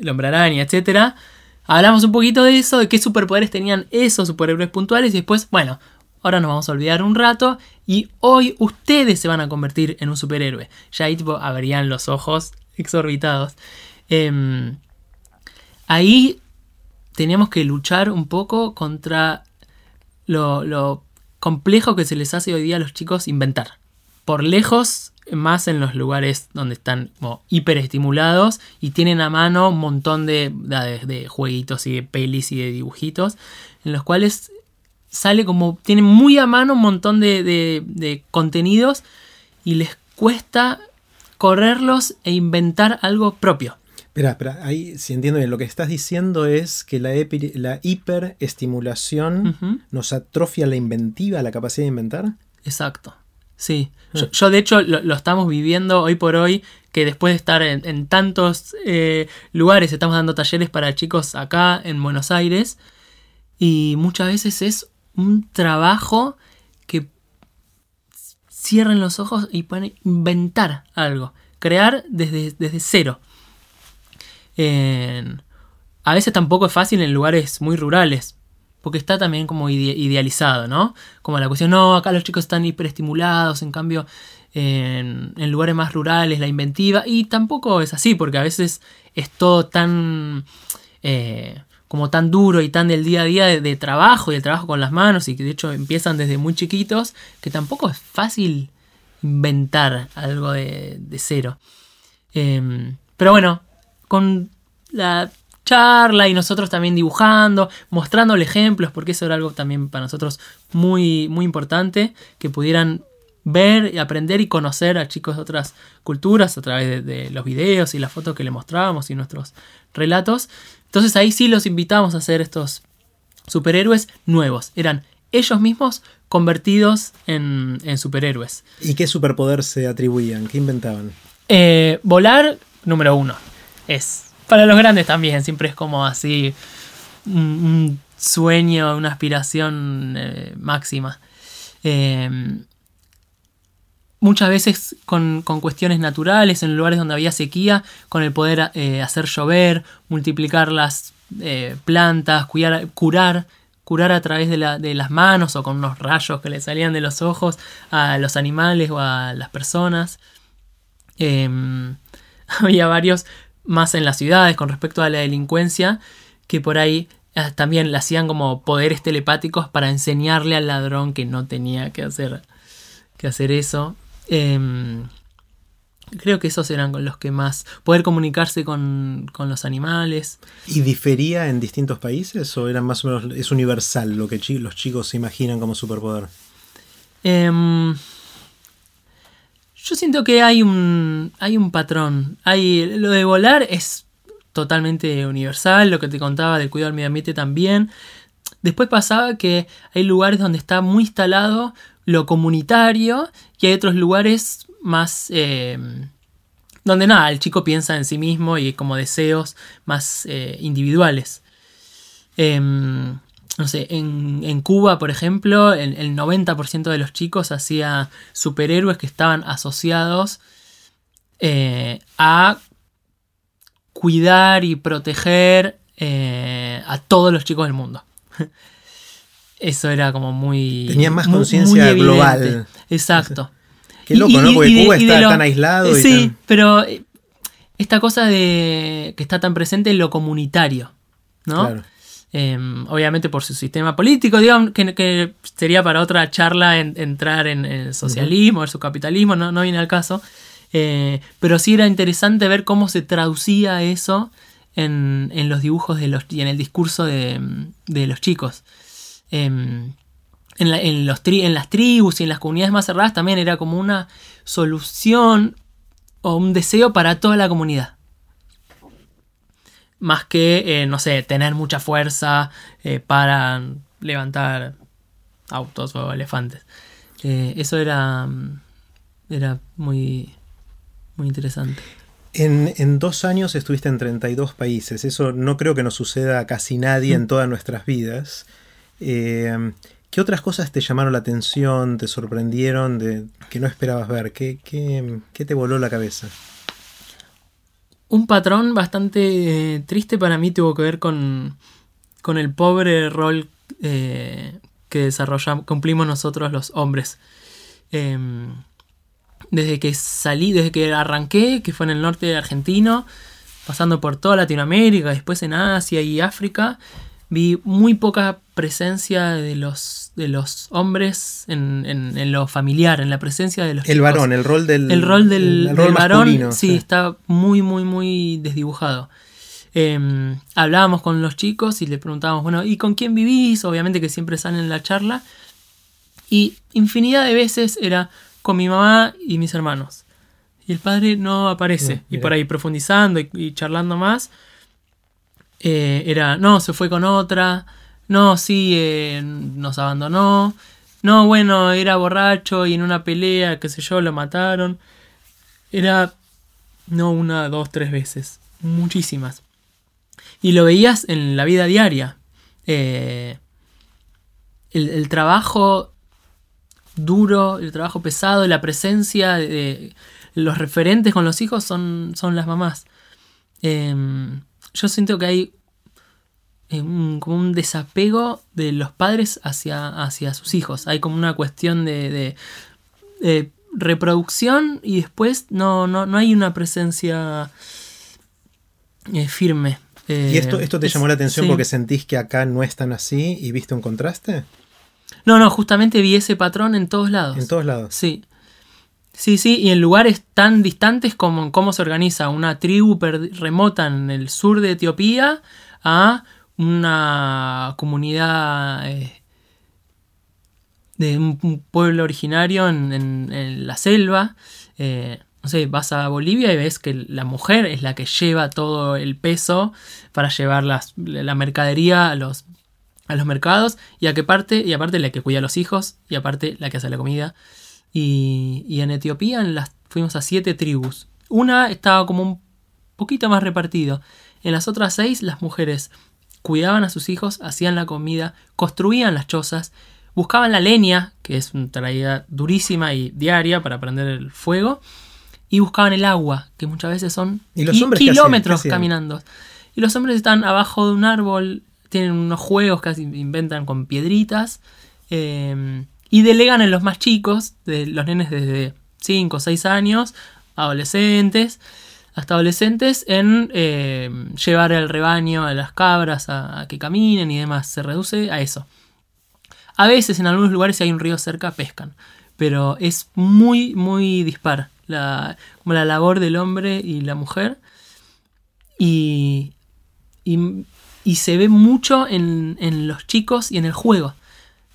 B: el hombre araña, etc. Hablamos un poquito de eso, de qué superpoderes tenían esos superhéroes puntuales y después, bueno, ahora nos vamos a olvidar un rato y hoy ustedes se van a convertir en un superhéroe. Ya ahí tipo abrían los ojos exorbitados. Em, ahí teníamos que luchar un poco contra lo, complejo que se les hace hoy día a los chicos inventar. Por lejos, más en los lugares donde están hiperestimulados y tienen a mano un montón de, de, jueguitos y de pelis y de dibujitos, en los cuales sale como, tienen muy a mano un montón de, de contenidos y les cuesta correrlos e inventar algo propio.
A: Espera, espera, ahí si entiendo bien, lo que estás diciendo es que la, la hiperestimulación nos atrofia la inventiva, la capacidad de inventar.
B: Exacto. Sí. Ah. Yo, de hecho lo, estamos viviendo hoy por hoy, que después de estar en, tantos eh, lugares, estamos dando talleres para chicos acá en Buenos Aires, y muchas veces es un trabajo que cierren los ojos y pueden inventar algo, crear desde, desde cero a veces tampoco es fácil en lugares muy rurales, porque está también como idealizado, ¿no? Como la cuestión, no, acá los chicos están hiperestimulados, en cambio en, lugares más rurales, la inventiva, y tampoco es así, porque a veces es todo tan... Eh, como tan duro y tan del día a día de, trabajo y el trabajo con las manos y que de hecho empiezan desde muy chiquitos, que tampoco es fácil inventar algo de, cero. Em, pero bueno, con la charla y nosotros también dibujando, mostrándole ejemplos, porque eso era algo también para nosotros muy, muy importante, que pudieran ver y aprender y conocer a chicos de otras culturas a través de, los videos y las fotos que le mostrábamos y nuestros relatos. Entonces ahí sí los invitamos a hacer estos superhéroes nuevos. Eran ellos mismos convertidos en, superhéroes.
A: ¿Y qué superpoder se atribuían? ¿Qué inventaban?
B: Eh, volar, número uno. Es. Para los grandes también, siempre es como así un, sueño, una aspiración eh, máxima. Eh, muchas veces con, cuestiones naturales, en lugares donde había sequía, con el poder eh, hacer llover, multiplicar las eh, plantas, cuidar, curar, curar a través de, las manos o con unos rayos que le salían de los ojos a los animales o a las personas. Em, había varios más en las ciudades con respecto a la delincuencia que por ahí eh, también le hacían como poderes telepáticos para enseñarle al ladrón que no tenía que hacer, que hacer eso. Em, creo que esos eran los que más. Poder comunicarse con, los animales.
A: ¿Y difería en distintos países? ¿O era más o menos. es universal lo que los chicos se imaginan como superpoder?
B: Em, yo siento que hay un. hay un patrón. Hay, lo de volar es totalmente universal. Lo que te contaba del cuidado del medio ambiente también. Después pasaba que hay lugares donde está muy instalado lo comunitario y hay otros lugares más... Eh, donde nada, el chico piensa en sí mismo y como deseos más eh, individuales. Em, no sé, en, Cuba, por ejemplo, el, 90% de los chicos hacía superhéroes que estaban asociados eh, a cuidar y proteger a todos los chicos del mundo. Eso era como muy.
A: Tenían más conciencia global.
B: Exacto.
A: Qué loco, ¿no? Porque Cuba está tan aislado.
B: Sí, pero eh, esta cosa de que está tan presente en lo comunitario, ¿no? Claro. Em, obviamente por su sistema político, digamos, que, sería para otra charla entrar en, el socialismo, en su capitalismo, no, no viene al caso. Eh, pero sí era interesante ver cómo se traducía eso en, los dibujos de los, y en el discurso de, de los chicos. Em, en, los en las tribus y en las comunidades más cerradas también era como una solución o un deseo para toda la comunidad. Más que, eh, no sé, tener mucha fuerza eh, para levantar autos o elefantes. Eh, eso era, era muy, muy interesante.
A: En, en, dos años estuviste en 32 países. Eso no creo que nos suceda a casi nadie en todas nuestras vidas. Eh, ¿Qué otras cosas te llamaron la atención, te sorprendieron, de, que no esperabas ver? ¿Qué, te voló la cabeza?
B: Un patrón bastante eh, triste para mí tuvo que ver con, con el pobre rol eh, que desarrollamos, cumplimos nosotros los hombres. Em, desde que salí, desde que arranqué, que fue en el norte argentino, pasando por toda Latinoamérica, después en Asia y África, vi muy poca presencia de los, de los hombres en, en, lo familiar, en la presencia de los
A: El varón, el rol del
B: El rol del, varón, sí, está muy, muy, muy desdibujado. Em, hablábamos con los chicos y le preguntábamos, bueno, ¿y con quién vivís? Obviamente que siempre salen en la charla. Y infinidad de veces era con mi mamá y mis hermanos. Y el padre no aparece. y por ahí profundizando y charlando más, eh, era, no, se fue con otra, no, sí, eh, nos abandonó, no, bueno, era borracho y en una pelea, qué sé yo, lo mataron. Era, no una, dos, tres veces, muchísimas. Y lo veías en la vida diaria. Eh, el, trabajo duro, el trabajo pesado, la presencia de, los referentes con los hijos son, son las mamás. Em, yo siento que hay un, como un desapego de los padres hacia, hacia sus hijos. Hay como una cuestión de, reproducción y después no, no, no hay una presencia eh, firme.
A: ¿Y esto, esto te llamó la atención porque sentís que acá no es tan así y viste un contraste?
B: No, no, justamente vi ese patrón en todos lados.
A: En todos lados.
B: Sí. Sí, sí, y en lugares tan distantes como cómo se organiza una tribu remota en el sur de Etiopía a una comunidad eh, de un, pueblo originario en, la selva. Eh, no sé, vas a Bolivia y ves que la mujer es la que lleva todo el peso para llevar la mercadería a los, a los mercados y, a qué parte, y aparte la que cuida a los hijos y aparte la que hace la comida. Y, en Etiopía en las, fuimos a siete tribus. Una estaba como un poquito más repartido. En las otras seis las mujeres cuidaban a sus hijos, hacían la comida, construían las chozas, buscaban la leña, que es una tarea durísima y diaria para prender el fuego, y buscaban el agua, que muchas veces son kilómetros caminando. Y los hombres están abajo de un árbol, tienen unos juegos que inventan con piedritas. Eh, y delegan en los más chicos, de los nenes desde 5 o 6 años, adolescentes, hasta adolescentes, en eh, llevar el rebaño a las cabras a, que caminen y demás. Se reduce a eso. A veces en algunos lugares si hay un río cerca pescan, pero es muy, muy dispar la, como la labor del hombre y la mujer. Y, y, se ve mucho en, en los chicos y en el juego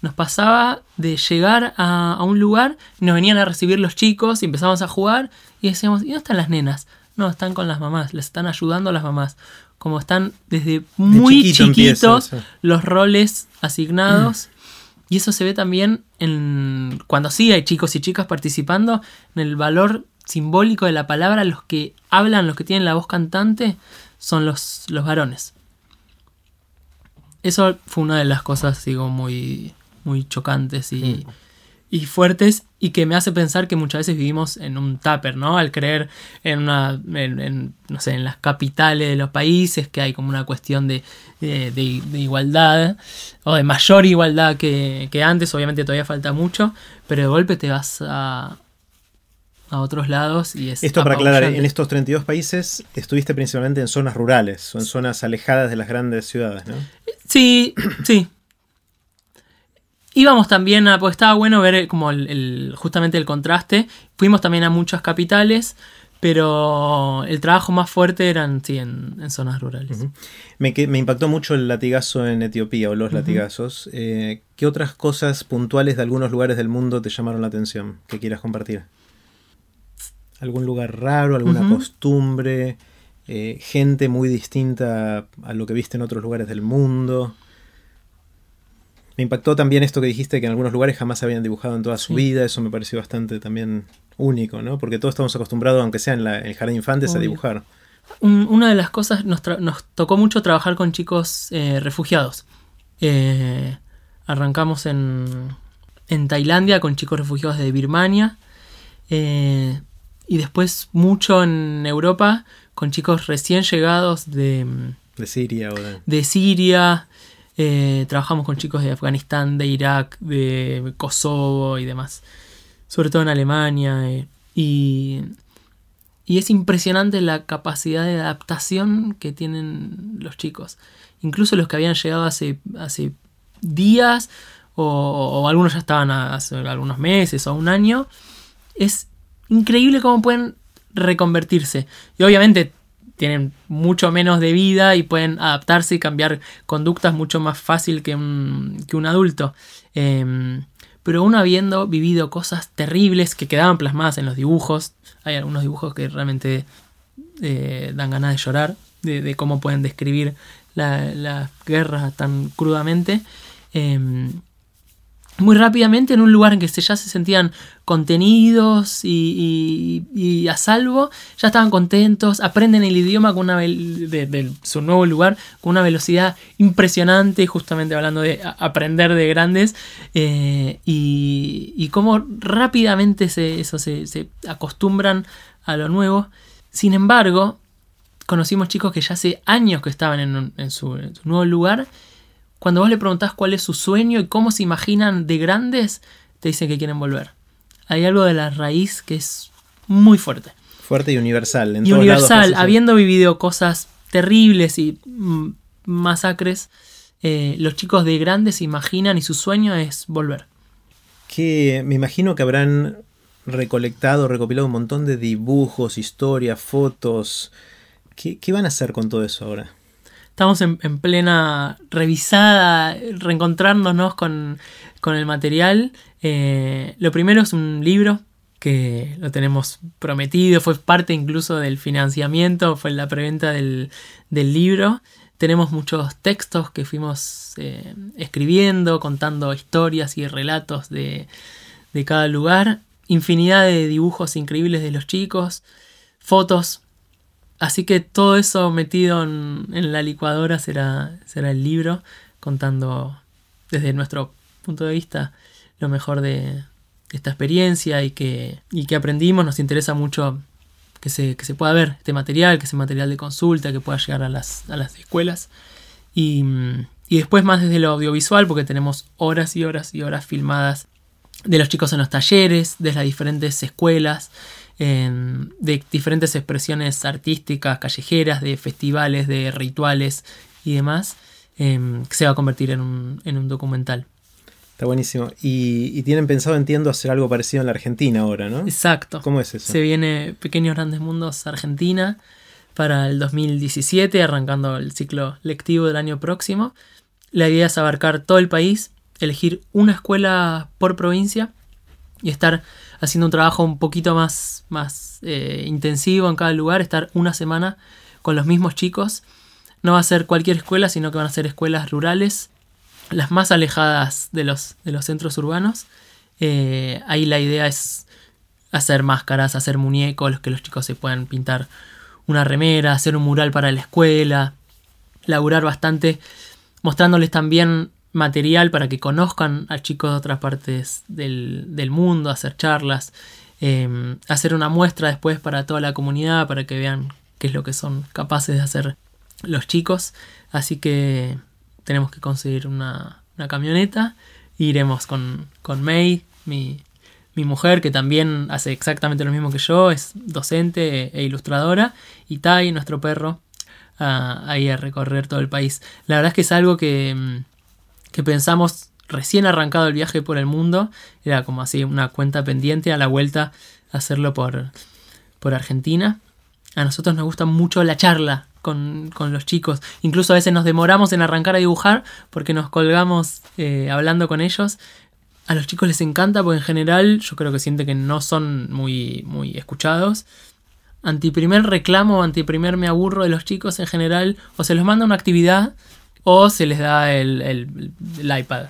B: nos pasaba de llegar a, un lugar, nos venían a recibir los chicos y empezamos a jugar y decíamos, ¿y dónde están las nenas? No, están con las mamás, les están ayudando a las mamás. Como están desde muy chiquitos los roles asignados. Y eso se ve también en cuando sí hay chicos y chicas participando, en el valor simbólico de la palabra, los que hablan, los que tienen la voz cantante, son los, los varones. Eso fue una de las cosas, digo, muy, muy chocantes y, y, fuertes y que me hace pensar que muchas veces vivimos en un tupper, ¿no? Al creer en una, en, no sé, en las capitales de los países, que hay como una cuestión de, de, igualdad o de mayor igualdad que, que, antes, obviamente todavía falta mucho, pero de golpe te vas a, a otros lados y es
A: Esto para aclarar, en estos 32 países estuviste principalmente en zonas rurales o en zonas alejadas de las grandes ciudades, ¿no?
B: Sí, sí, Íbamos también a, pues estaba bueno ver como el, justamente el contraste. Fuimos también a muchas capitales, pero el trabajo más fuerte eran sí, en, zonas rurales.
A: me, me, impactó mucho el latigazo en Etiopía o los latigazos. Eh, ¿Qué otras cosas puntuales de algunos lugares del mundo te llamaron la atención que quieras compartir? ¿Algún lugar raro, alguna costumbre, eh, gente muy distinta a lo que viste en otros lugares del mundo? Me impactó también esto que dijiste que en algunos lugares jamás habían dibujado en toda su vida. Eso me pareció bastante también único, ¿no? Porque todos estamos acostumbrados, aunque sea en, el jardín de infantes, a dibujar.
B: una de las cosas, nos, nos, tocó mucho trabajar con chicos eh, refugiados. Eh, arrancamos en, en, Tailandia con chicos refugiados de Birmania. Eh, y después mucho en Europa con chicos recién llegados de...
A: De Siria o de...
B: De Siria, eh, trabajamos con chicos de Afganistán, de Irak, de Kosovo y demás. Sobre todo en Alemania. Eh, y, y es impresionante la capacidad de adaptación que tienen los chicos. Incluso los que habían llegado hace, hace días o, algunos ya estaban hace algunos meses o un año. Es increíble cómo pueden reconvertirse. Y obviamente tienen mucho menos de vida y pueden adaptarse y cambiar conductas mucho más fácil que un, que un adulto. Em, pero uno habiendo vivido cosas terribles que quedaban plasmadas en los dibujos, hay algunos dibujos que realmente eh, dan ganas de llorar, de, cómo pueden describir las guerras tan crudamente. Em, muy rápidamente en un lugar en que ya se sentían contenidos y, a salvo, ya estaban contentos, aprenden el idioma con una de, su nuevo lugar con una velocidad impresionante, justamente hablando de aprender de grandes, eh, y, cómo rápidamente se, eso se, acostumbran a lo nuevo. Sin embargo, conocimos chicos que ya hace años que estaban en su nuevo lugar cuando vos le preguntás cuál es su sueño y cómo se imaginan de grandes, te dicen que quieren volver. hay algo de la raíz que es muy fuerte.
A: Fuerte y universal. En
B: y
A: todos
B: universal, habiendo vivido cosas terribles y mm, masacres, eh, los chicos de grandes se imaginan y su sueño es volver.
A: Que me imagino que habrán recolectado, recopilado un montón de dibujos, historias, fotos. ¿Qué, qué van a hacer con todo eso ahora?
B: Estamos en, en plena revisada, reencontrándonos con, con el material. Eh, lo primero es un libro que lo tenemos prometido, fue parte incluso del financiamiento, fue la preventa del, del libro. Tenemos muchos textos que fuimos eh, escribiendo, contando historias y relatos de, de cada lugar. Infinidad de dibujos increíbles de los chicos, fotos. Así que todo eso metido en, la licuadora será, será el libro, contando desde nuestro punto de vista lo mejor de esta experiencia y que, y que aprendimos. Nos interesa mucho que se, que se pueda ver este material, que sea material de consulta, que pueda llegar a las, a las escuelas. Y, y después más desde lo audiovisual, porque tenemos horas y horas y horas filmadas de los chicos en los talleres, de las diferentes escuelas, en- de diferentes expresiones artísticas, callejeras, de festivales, de rituales y demás, em, que se va a convertir en un, en un documental.
A: Está buenísimo. Y, y tienen pensado, entiendo, hacer algo parecido en la Argentina ahora, ¿no?
B: Exacto.
A: ¿Cómo es eso?
B: Se viene Pequeños Grandes Mundos Argentina para el 2017, arrancando el ciclo lectivo del año próximo. La idea es abarcar todo el país, elegir una escuela por provincia y estar haciendo un trabajo un poquito más, más eh, intensivo en cada lugar, estar una semana con los mismos chicos. No va a ser cualquier escuela, sino que van a ser escuelas rurales, las más alejadas de los, de los centros urbanos. Eh, ahí la idea es hacer máscaras, hacer muñecos, los que los chicos se puedan pintar una remera, hacer un mural para la escuela, laburar bastante, mostrándoles también material para que conozcan a chicos de otras partes del, del mundo, hacer charlas, eh, hacer una muestra después para toda la comunidad, para que vean qué es lo que son capaces de hacer los chicos. Así que tenemos que conseguir una, una camioneta. iremos con, con May, mi, mi mujer, que también hace exactamente lo mismo que yo, es docente e ilustradora, y Tai, nuestro perro, ahí a recorrer todo el país. La verdad es que es algo que, mm, que pensamos recién arrancado el viaje por el mundo, era como así una cuenta pendiente a la vuelta hacerlo por, por Argentina. A nosotros nos gusta mucho la charla con, con los chicos. Incluso a veces nos demoramos en arrancar a dibujar porque nos colgamos eh, hablando con ellos. A los chicos les encanta porque en general yo creo que sienten que no son muy, muy escuchados. Antiprimer reclamo, antiprimer me aburro de los chicos en general, o se los manda una actividad o se les da el, el- iPad.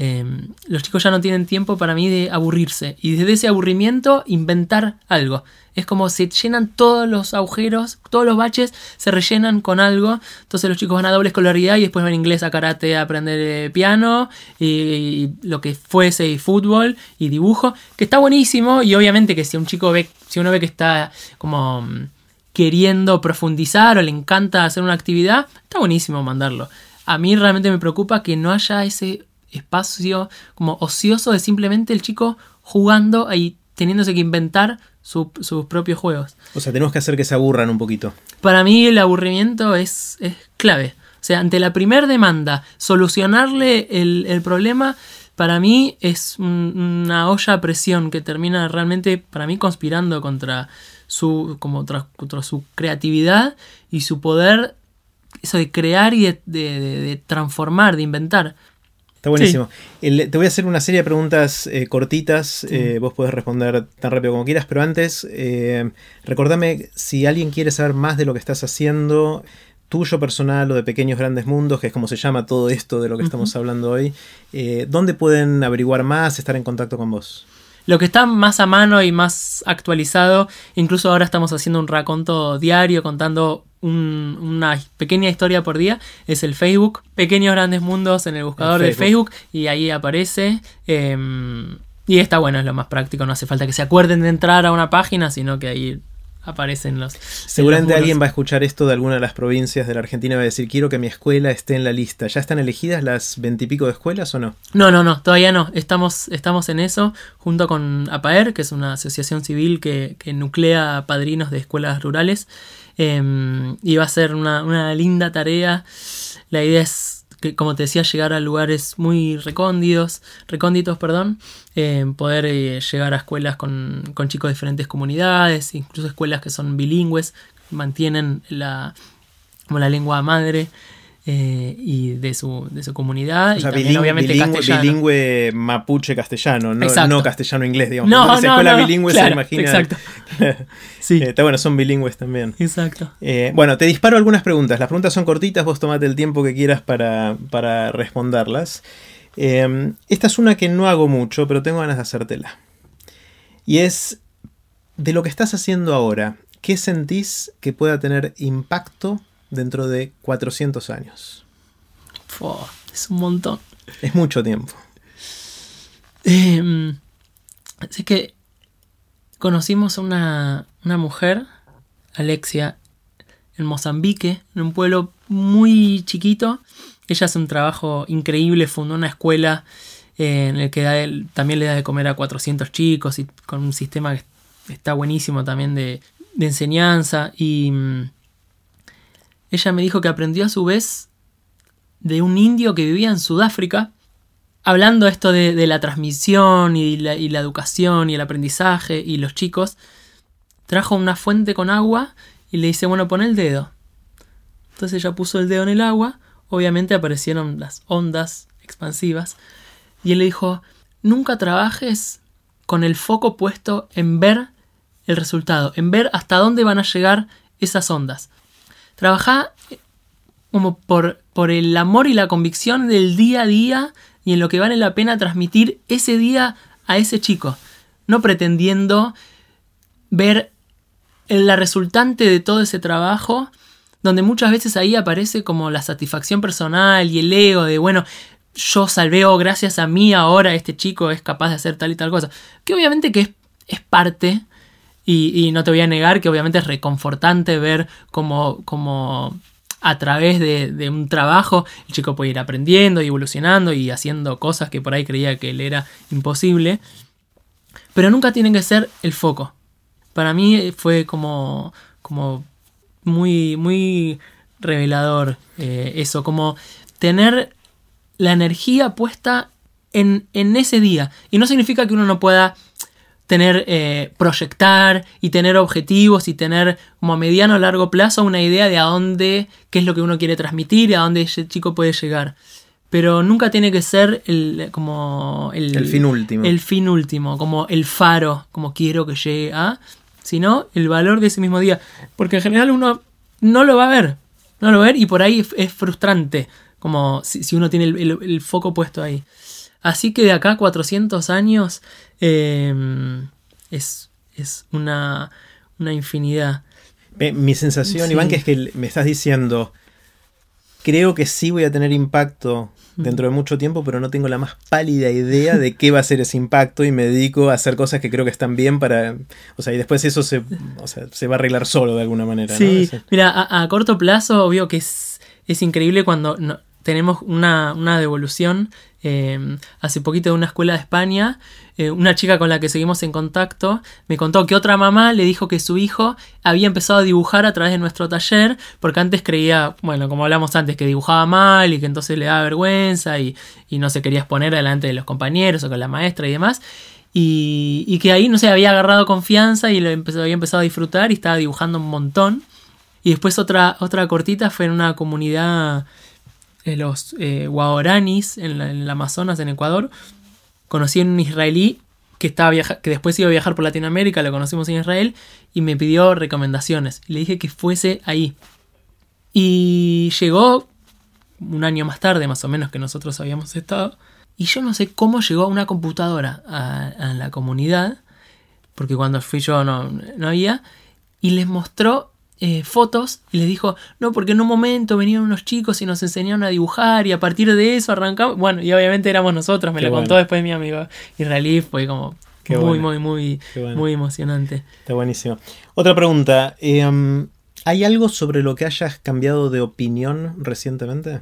B: Eh, los chicos ya no tienen tiempo para mí de aburrirse y desde ese aburrimiento inventar algo. Es como se llenan todos los agujeros, todos los baches se rellenan con algo. Entonces los chicos van a doble escolaridad y después van a inglés, a karate, a aprender eh, piano y, y lo que fuese y fútbol y dibujo, que está buenísimo y obviamente que si un chico ve, si uno ve que está como mm, queriendo profundizar o le encanta hacer una actividad, está buenísimo mandarlo. A mí realmente me preocupa que no haya ese espacio como ocioso de simplemente el chico jugando y teniéndose que inventar su- sus propios juegos.
A: O sea, tenemos que hacer que se aburran un poquito.
B: Para mí el aburrimiento es, es clave. O sea, ante la primera demanda, solucionarle el, el problema, para mí es un- una olla a presión que termina realmente, para mí, conspirando contra su, como tra- contra su creatividad y su poder, eso de crear y de, de- transformar, de inventar.
A: Está buenísimo. El- te voy a hacer una serie de preguntas eh, cortitas. eh, vos podés responder tan rápido como quieras, pero antes, eh, recordame si alguien quiere saber más de lo que estás haciendo, tuyo personal o de Pequeños Grandes Mundos, que es como se llama todo esto de lo que estamos hablando hoy, eh, ¿dónde pueden averiguar más, estar en contacto con vos?
B: Lo que está más a mano y más actualizado, incluso ahora estamos haciendo un raconto diario contando un- una pequeña historia por día, es el Facebook. Pequeños Grandes Mundos en el buscador
A: El
B: de
A: Facebook.
B: Facebook y ahí aparece. eh, y está bueno, es lo más práctico, no hace falta que se acuerden de entrar a una página, sino que ahí aparecen los.
A: Seguramente
B: los
A: alguien va a escuchar esto de alguna de las provincias de la Argentina y va a decir, quiero que mi escuela esté en la lista. ¿Ya están elegidas las veintipico de escuelas o no?
B: No, no, no, todavía no. Estamos, estamos en eso junto con APAER, que es una asociación civil que, que nuclea padrinos de escuelas rurales. Eh, y va a ser una, una linda tarea. La idea es que, como te decía, llegar a lugares muy recónditos, recónditos, perdón, eh, poder eh, llegar a escuelas con, con chicos de diferentes comunidades, incluso escuelas que son bilingües, mantienen la, como la lengua madre eh, y de su, de su comunidad.
A: O sea,
B: y también,
A: bilingüe,
B: obviamente,
A: bilingüe,
B: castellano.
A: bilingüe mapuche-castellano, no,
B: Exacto.
A: no castellano-inglés, digamos.
B: No,
A: esa
B: no,
A: escuela
B: no,
A: bilingüe
B: claro,
A: se imagina.
B: exacto. Sí.
A: Eh, está bueno, son bilingües también.
B: Exacto.
A: Eh, bueno, te disparo algunas preguntas. Las preguntas son cortitas, vos tomate el tiempo que quieras para, para responderlas. Eh, esta es una que no hago mucho, pero tengo ganas de hacértela. Y es, de lo que estás haciendo ahora, ¿qué sentís que pueda tener impacto dentro de 400 años?
B: Fua, es un montón.
A: Es mucho tiempo.
B: Eh, así que conocimos a una, una mujer, Alexia, en Mozambique, en un pueblo muy chiquito. Ella hace un trabajo increíble, fundó una escuela eh, en el que da el- también le da de comer a 400 chicos y con un sistema que está buenísimo también de, de enseñanza. Y mm, ella me dijo que aprendió a su vez de un indio que vivía en Sudáfrica hablando esto de, la transmisión y la, y la educación y el aprendizaje y los chicos, trajo una fuente con agua y le dice, bueno, pon el dedo. Entonces ella puso el dedo en el agua, obviamente aparecieron las ondas expansivas, y él le dijo, nunca trabajes con el foco puesto en ver el resultado, en ver hasta dónde van a llegar esas ondas. Trabaja como por, por el amor y la convicción del día a día y en lo que vale la pena transmitir ese día a ese chico, no pretendiendo ver la resultante de todo ese trabajo, donde muchas veces ahí aparece como la satisfacción personal y el ego de, bueno, yo salvé o gracias a mí ahora este chico es capaz de hacer tal y tal cosa, que obviamente que es, es parte, y, no te voy a negar que obviamente es reconfortante ver como, como a través de, un trabajo el chico puede ir aprendiendo y evolucionando y haciendo cosas que por ahí creía que le era imposible. Pero nunca tiene que ser el foco. Para mí fue como, como muy, muy revelador eh, eso, como tener la energía puesta en, en ese día. Y no significa que uno no pueda tener, eh, proyectar y tener objetivos y tener como a mediano o largo plazo una idea de a dónde, qué es lo que uno quiere transmitir y a dónde ese chico puede llegar. Pero nunca tiene que ser el, como el,
A: El fin último.
B: El fin último, como el faro, como quiero que llegue a, sino el valor de ese mismo día. Porque en general uno no lo va a ver, no lo va a ver y por ahí es, frustrante, como si, si uno tiene el, el- el foco puesto ahí. Así que de acá a 400 años eh, es, es una, una infinidad.
A: Mi sensación,
B: Sí.
A: Iván, que es que me estás diciendo, creo que sí voy a tener impacto dentro de mucho tiempo, pero no tengo la más pálida idea de qué va a ser ese impacto y me dedico a hacer cosas que creo que están bien para... O sea, y después eso se, o sea, se va a arreglar solo de alguna manera.
B: Sí, mira, a, a corto plazo, obvio que es, es increíble cuando no- tenemos una, una devolución. eh, hace poquito de una escuela de España, eh, una chica con la que seguimos en contacto me contó que otra mamá le dijo que su hijo había empezado a dibujar a través de nuestro taller, porque antes creía, bueno, como hablamos antes, que dibujaba mal y que entonces le daba vergüenza y, y no se quería exponer delante de los compañeros o con la maestra y demás. Y, que ahí, no sé, había agarrado confianza y lo había empezado a disfrutar y estaba dibujando un montón. Y después otra, otra cortita fue en una comunidad los eh, en, en el Amazonas, en Ecuador. Conocí a un israelí que, estaba viaja- que después iba a viajar por Latinoamérica, lo conocimos en Israel, y me pidió recomendaciones. Le dije que fuese ahí. Y llegó un año más tarde, más o menos, que nosotros habíamos estado. Y yo no sé cómo llegó una computadora a, a la comunidad, porque cuando fui yo no, no había, y les mostró eh, fotos y les dijo, no, porque en un momento venían unos chicos y nos enseñaron a dibujar y a partir de eso arrancamos, bueno, y obviamente éramos nosotros, me
A: Qué
B: lo
A: bueno.
B: contó después mi amigo israelí, fue como,
A: Qué
B: muy,
A: bueno.
B: muy, muy,
A: Qué bueno.
B: muy emocionante.
A: Está buenísimo. Otra pregunta. eh, ¿Hay algo sobre lo que hayas cambiado de opinión recientemente?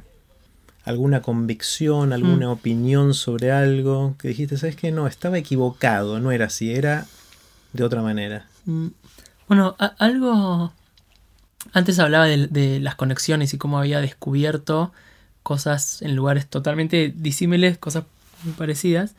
A: ¿Alguna convicción, alguna
B: Mm.
A: opinión sobre algo que dijiste, sabes que no, estaba equivocado, no era así, era de otra manera?
B: Mm, Bueno, algo... Antes hablaba de, las conexiones y cómo había descubierto cosas en lugares totalmente disímiles, cosas muy parecidas.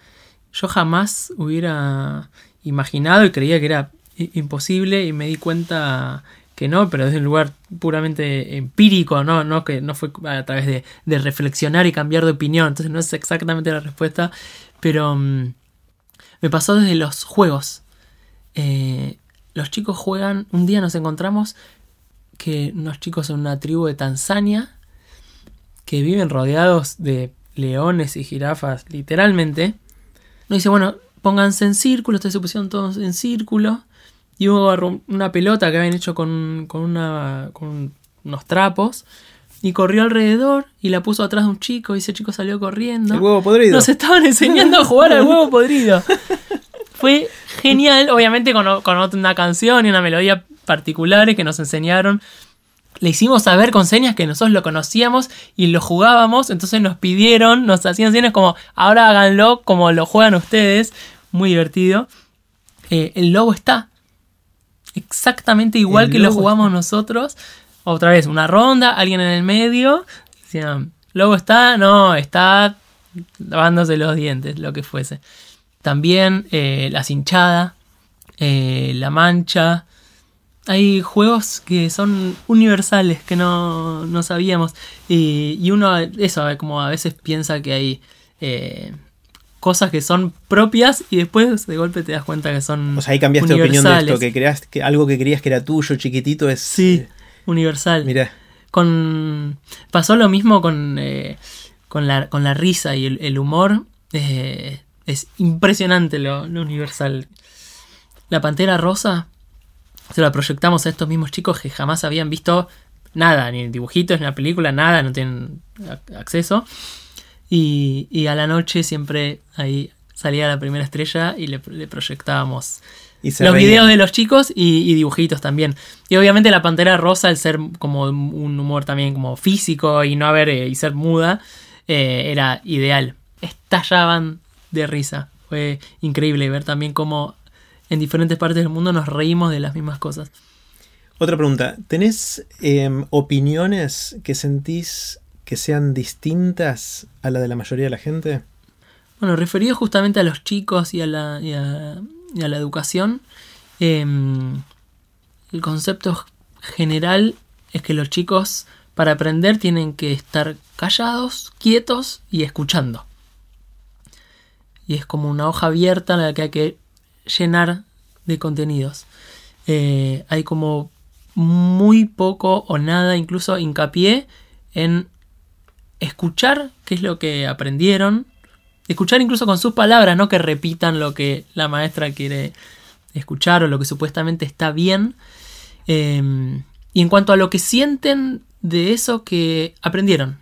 B: Yo jamás hubiera imaginado y creía que era imposible y me di cuenta que no, pero desde un lugar puramente empírico, no, no que no fue a través de, de reflexionar y cambiar de opinión, entonces no es exactamente la respuesta, pero mm, me pasó desde los juegos. Eh, los chicos juegan, un día nos encontramos que unos chicos en una tribu de Tanzania que viven rodeados de leones y jirafas, literalmente. Nos dice, bueno, pónganse en círculo, ustedes se pusieron todos en círculo. Y hubo una pelota que habían hecho con, con, una, con unos trapos. Y corrió alrededor y la puso atrás de un chico y ese chico salió corriendo.
A: El huevo podrido.
B: Nos estaban enseñando a jugar al huevo podrido. Fue genial, obviamente con, con una canción y una melodía particulares que nos enseñaron. Le hicimos saber con señas que nosotros lo conocíamos y lo jugábamos, entonces nos pidieron, nos hacían señas como, ahora háganlo como lo juegan ustedes. Muy divertido. Eh, el lobo está exactamente igual
A: El
B: que lo jugamos nosotros. Otra vez, una ronda, alguien en el medio. Decían, lobo está, no, está lavándose los dientes, lo que fuese. También eh, la cinchada, eh, la mancha. Hay juegos que son universales que no, no sabíamos. Y, y uno, eso, como a veces piensa que hay eh, cosas que son propias y después de golpe te das cuenta que son.
A: O sea, ahí cambiaste de opinión de esto, que creas que algo que creías que era tuyo, chiquitito, es...
B: Sí,
A: eh,
B: universal.
A: mirá,
B: Con, pasó lo mismo con, eh, con, la, con la risa y el, el humor. eh, es impresionante lo, lo universal. La Pantera Rosa se la proyectamos a estos mismos chicos que jamás habían visto nada, ni dibujitos, ni la película, nada, no tienen ac- acceso. Y, y a la noche siempre ahí salía la primera estrella y le, le proyectábamos
A: y
B: los
A: reían.
B: videos de los chicos y, y dibujitos también. Y obviamente la pantera rosa, al ser como un humor también como físico y no haber eh, y ser muda, eh, era ideal. Estallaban de risa. Fue increíble ver también cómo en diferentes partes del mundo nos reímos de las mismas cosas.
A: Otra pregunta, ¿tenés em, opiniones que sentís que sean distintas a la de la mayoría de la gente?
B: Bueno, referido justamente a los chicos y a la, y a, y a la educación, em, el concepto general es que los chicos para aprender tienen que estar callados, quietos y escuchando. Y es como una hoja abierta en la que hay que llenar de contenidos. Eh, hay como muy poco o nada, incluso hincapié en escuchar qué es lo que aprendieron, escuchar incluso con sus palabras, no que repitan lo que la maestra quiere escuchar o lo que supuestamente está bien. Eh, y en cuanto a lo que sienten de eso que aprendieron.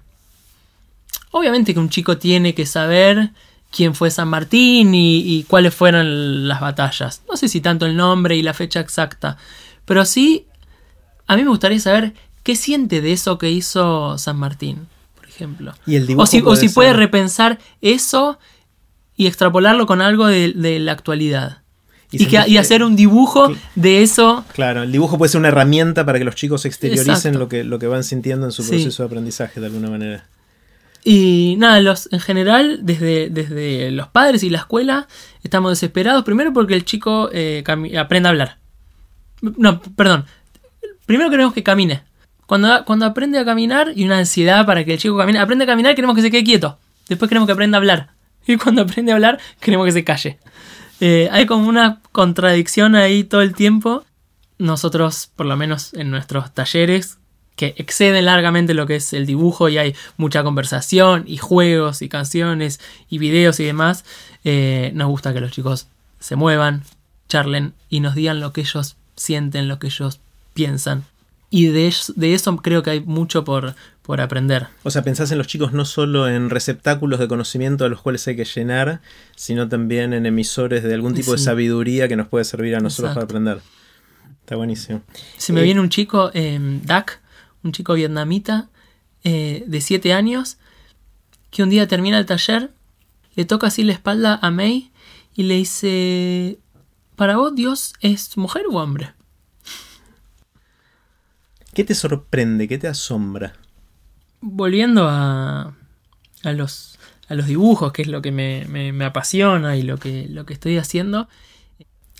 B: Obviamente que un chico tiene que saber quién fue San Martín y, y cuáles fueron las batallas. No sé si tanto el nombre y la fecha exacta, pero sí a mí me gustaría saber qué siente de eso que hizo San Martín, por ejemplo.
A: Y el dibujo
B: O si, o
A: puede
B: si puede repensar eso y extrapolarlo con algo de, de la actualidad.
A: Y
B: Y, que-
A: sentís
B: y
A: que-
B: hacer un dibujo de eso.
A: Claro, el dibujo puede ser una herramienta para que los chicos exterioricen
B: Exacto.
A: lo que, lo que van sintiendo en su
B: Sí.
A: proceso de aprendizaje de alguna manera.
B: Y nada, los, en general, desde, desde los padres y la escuela, estamos desesperados. Primero porque el chico eh, aprenda a hablar. No, perdón. Primero queremos que camine. Cuando, cuando aprende a caminar y una ansiedad para que el chico camine, aprende a caminar, queremos que se quede quieto. Después queremos que aprenda a hablar. Y cuando aprende a hablar, queremos que se calle. Eh, hay como una contradicción ahí todo el tiempo. Nosotros, por lo menos en nuestros talleres, que exceden largamente lo que es el dibujo y hay mucha conversación y juegos y canciones y videos y demás, eh, nos gusta que los chicos se muevan, charlen y nos digan lo que ellos sienten, lo que ellos piensan. Y de eso, de eso creo que hay mucho por, por aprender.
A: O sea, pensás en los chicos no solo en receptáculos de conocimiento a los cuales hay que llenar, sino también en emisores de algún tipo de sabiduría que nos puede servir a nosotros
B: Exacto.
A: para aprender. Está buenísimo.
B: Se me
A: Eh,
B: viene un chico, eh, Dak, un chico vietnamita eh, de 7 años, que un día termina el taller, le toca así la espalda a May y le dice, ¿para vos Dios es mujer o hombre?
A: ¿Qué te sorprende? ¿Qué te asombra?
B: Volviendo a, a, los, a los dibujos, que es lo que me, me- me apasiona y lo que, lo que estoy haciendo,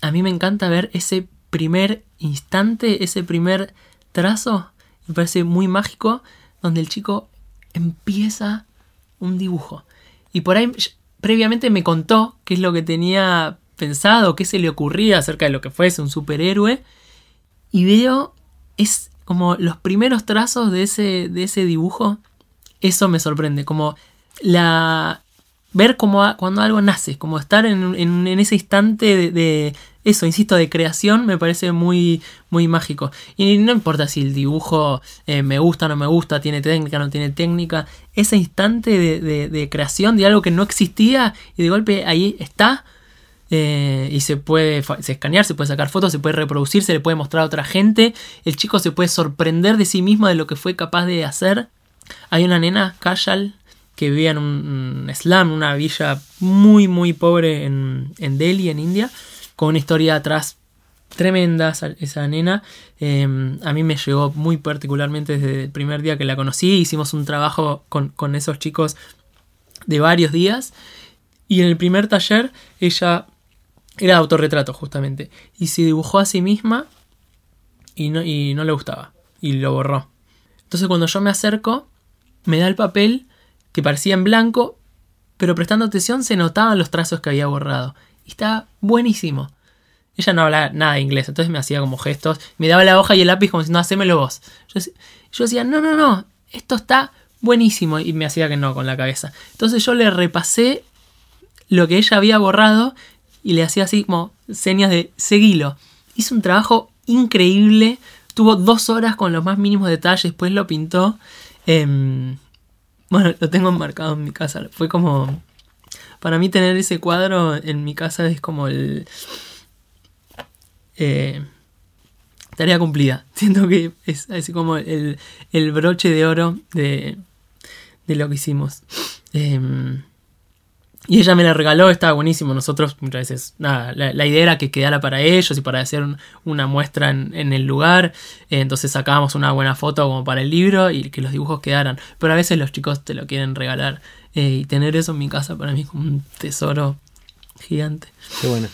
B: a mí me encanta ver ese primer instante, ese primer trazo, me parece muy mágico, donde el chico empieza un dibujo. Y por ahí previamente me contó qué es lo que tenía pensado, qué se le ocurría acerca de lo que fuese un superhéroe. Y veo, es como los primeros trazos de ese, de ese dibujo, eso me sorprende, como la ver cómo a- cuando algo nace, como estar en, en- ese instante de- eso, insisto, de creación, me parece muy, muy mágico. Y no importa si el dibujo eh, me gusta o no me gusta, tiene técnica o no tiene técnica, ese instante de, de- de creación de algo que no existía y de golpe ahí está. eh, y se puede se escanear, se puede sacar fotos, se puede reproducir, se le puede mostrar a otra gente. El chico se puede sorprender de sí mismo de lo que fue capaz de hacer. Hay una nena, Kajal, que vivía en un, un slum, una villa muy, muy pobre en, en Delhi, en India, con una historia atrás tremenda esa, nena. Eh, a mí me llegó muy particularmente desde el primer día que la conocí. Hicimos un trabajo con, con esos chicos de varios días. Y en el primer taller ella era autorretrato justamente. Y se dibujó a sí misma y no, y no le gustaba. Y lo borró. Entonces cuando yo me acerco, me da el papel que parecía en blanco, pero prestando atención se notaban los trazos que había borrado. Y estaba buenísimo. Ella no hablaba nada de inglés, entonces me hacía como gestos, me daba la hoja y el lápiz como diciendo, hacémelo vos. Yo, yo decía, no, no, no, esto está buenísimo. Y me hacía que no con la cabeza. Entonces yo le repasé lo que ella había borrado y le hacía así como señas de seguilo. Hizo un trabajo increíble. Tuvo dos horas con los más mínimos detalles. Después lo pintó. Em, bueno, lo tengo marcado en mi casa. Fue como. Para mí, tener ese cuadro en mi casa es como el. eh, tarea cumplida. Siento que es así como el, el broche de oro de, de lo que hicimos. Em, y ella me la regaló, estaba buenísimo. Nosotros muchas veces, nada, la, idea era que quedara para ellos y para hacer un- una muestra en, en el lugar. Eh, entonces sacábamos una buena foto como para el libro y que los dibujos quedaran. Pero a veces los chicos te lo quieren regalar. Eh, y tener eso en mi casa para mí es como un tesoro gigante.
A: Qué bueno.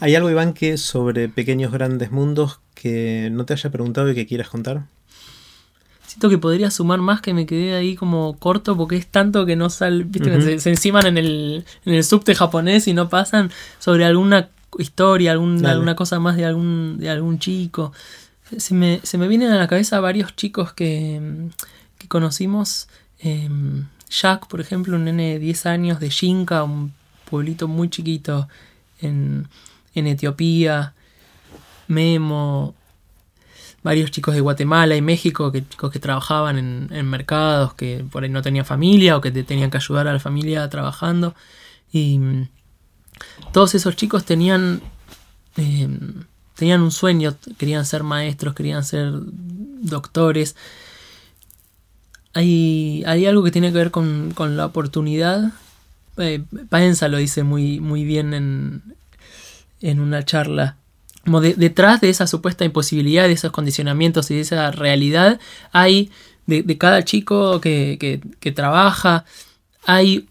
A: ¿Hay algo, Iván, que sobre pequeños grandes mundos que no te haya preguntado y que quieras contar?
B: Siento que podría sumar más que me quedé ahí como corto porque es tanto que no sale, viste,
A: Ujú.
B: se, se enciman en el, en el subte japonés y no pasan sobre alguna historia, algún-
A: Dale.
B: alguna cosa más de algún, de algún chico. Se me, se me vienen a la cabeza varios chicos que, que conocimos. em, Jack, por ejemplo, un nene de 10 años de Xinca, un pueblito muy chiquito en, en Etiopía. Memo, varios chicos de Guatemala y México, que chicos que trabajaban en, en mercados, que por ahí no tenían familia o que te tenían que ayudar a la familia trabajando. Y mm, todos esos chicos tenían, eh, tenían un sueño, querían ser maestros, querían ser doctores. Hay, algo que tiene que ver con, la oportunidad. Eh, Paenza lo dice muy, bien en, en una charla. Como de- detrás de esa supuesta imposibilidad, de esos condicionamientos y de esa realidad, hay de, cada chico que trabaja, hay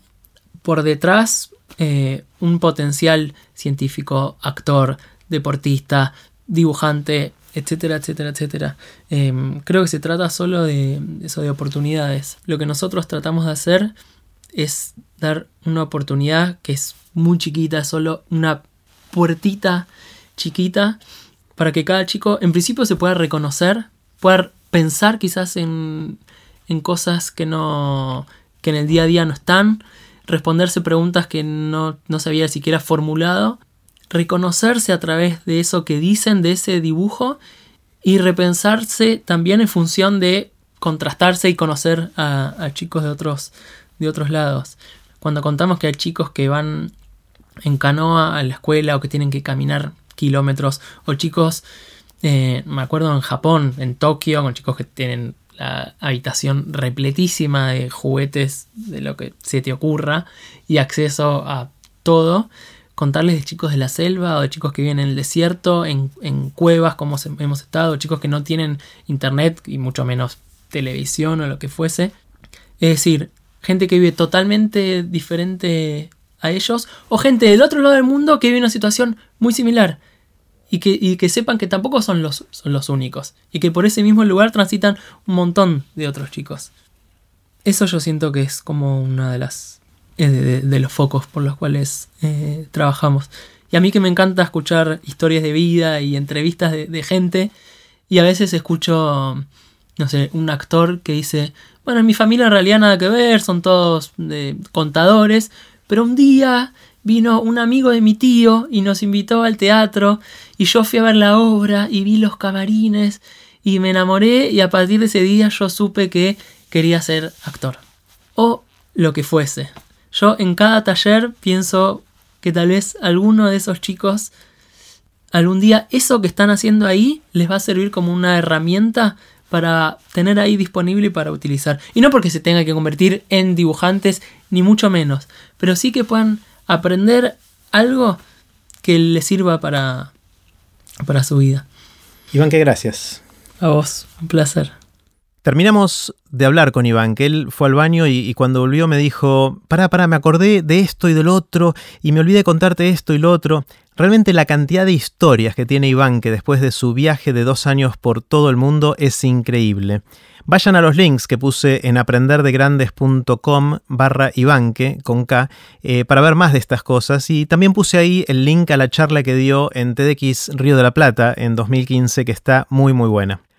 B: por detrás eh, un potencial científico, actor, deportista, dibujante, etcétera, etcétera, etcétera. Em, creo que se trata solo de eso, de oportunidades. Lo que nosotros tratamos de hacer es dar una oportunidad que es muy chiquita, solo una puertita chiquita para que cada chico en principio se pueda reconocer, pueda pensar quizás en, en cosas que no que en el día a día no están, responderse preguntas que no, no se había siquiera formulado, reconocerse a través de eso que dicen, de ese dibujo, y repensarse también en función de contrastarse y conocer a, chicos de otros, de otros lados. Cuando contamos que hay chicos que van en canoa a la escuela o que tienen que caminar kilómetros, o chicos, eh, me acuerdo en Japón, en Tokio, con chicos que tienen la habitación repletísima de juguetes, de lo que se te ocurra, y acceso a todo, contarles de chicos de la selva o de chicos que viven en el desierto, en, cuevas como hemos estado, chicos que no tienen internet y mucho menos televisión o lo que fuese. Es decir, gente que vive totalmente diferente a ellos o gente del otro lado del mundo que vive una situación muy similar y que, que sepan que tampoco son los, son los únicos y que por ese mismo lugar transitan un montón de otros chicos. Eso yo siento que es como una de las de, los focos por los cuales eh, trabajamos. Y a mí que me encanta escuchar historias de vida y entrevistas de, gente. Y a veces escucho, no sé, un actor que dice, bueno, en mi familia en realidad nada que ver, son todos de contadores. Pero un día vino un amigo de mi tío y nos invitó al teatro y yo fui a ver la obra y vi los camarines y me enamoré y a partir de ese día yo supe que quería ser actor. O lo que fuese. Yo en cada taller pienso que tal vez alguno de esos chicos algún día eso que están haciendo ahí les va a servir como una herramienta para tener ahí disponible y para utilizar. Y no porque se tenga que convertir en dibujantes, ni mucho menos, pero sí que puedan aprender algo que les sirva para, para su vida.
A: Iván, qué gracias.
B: A vos, un placer.
A: Terminamos de hablar con Iván, que él fue al baño y, cuando volvió me dijo, pará, pará, me acordé de esto y del otro y me olvidé de contarte esto y lo otro. Realmente la cantidad de historias que tiene Iván, que después de su viaje de dos años por todo el mundo, es increíble. Vayan a los links que puse en aprenderdegrandes.com barra Ivanque con K eh, para ver más de estas cosas y también puse ahí el link a la charla que dio en TEDx Río de la Plata en 2015 que está muy muy buena.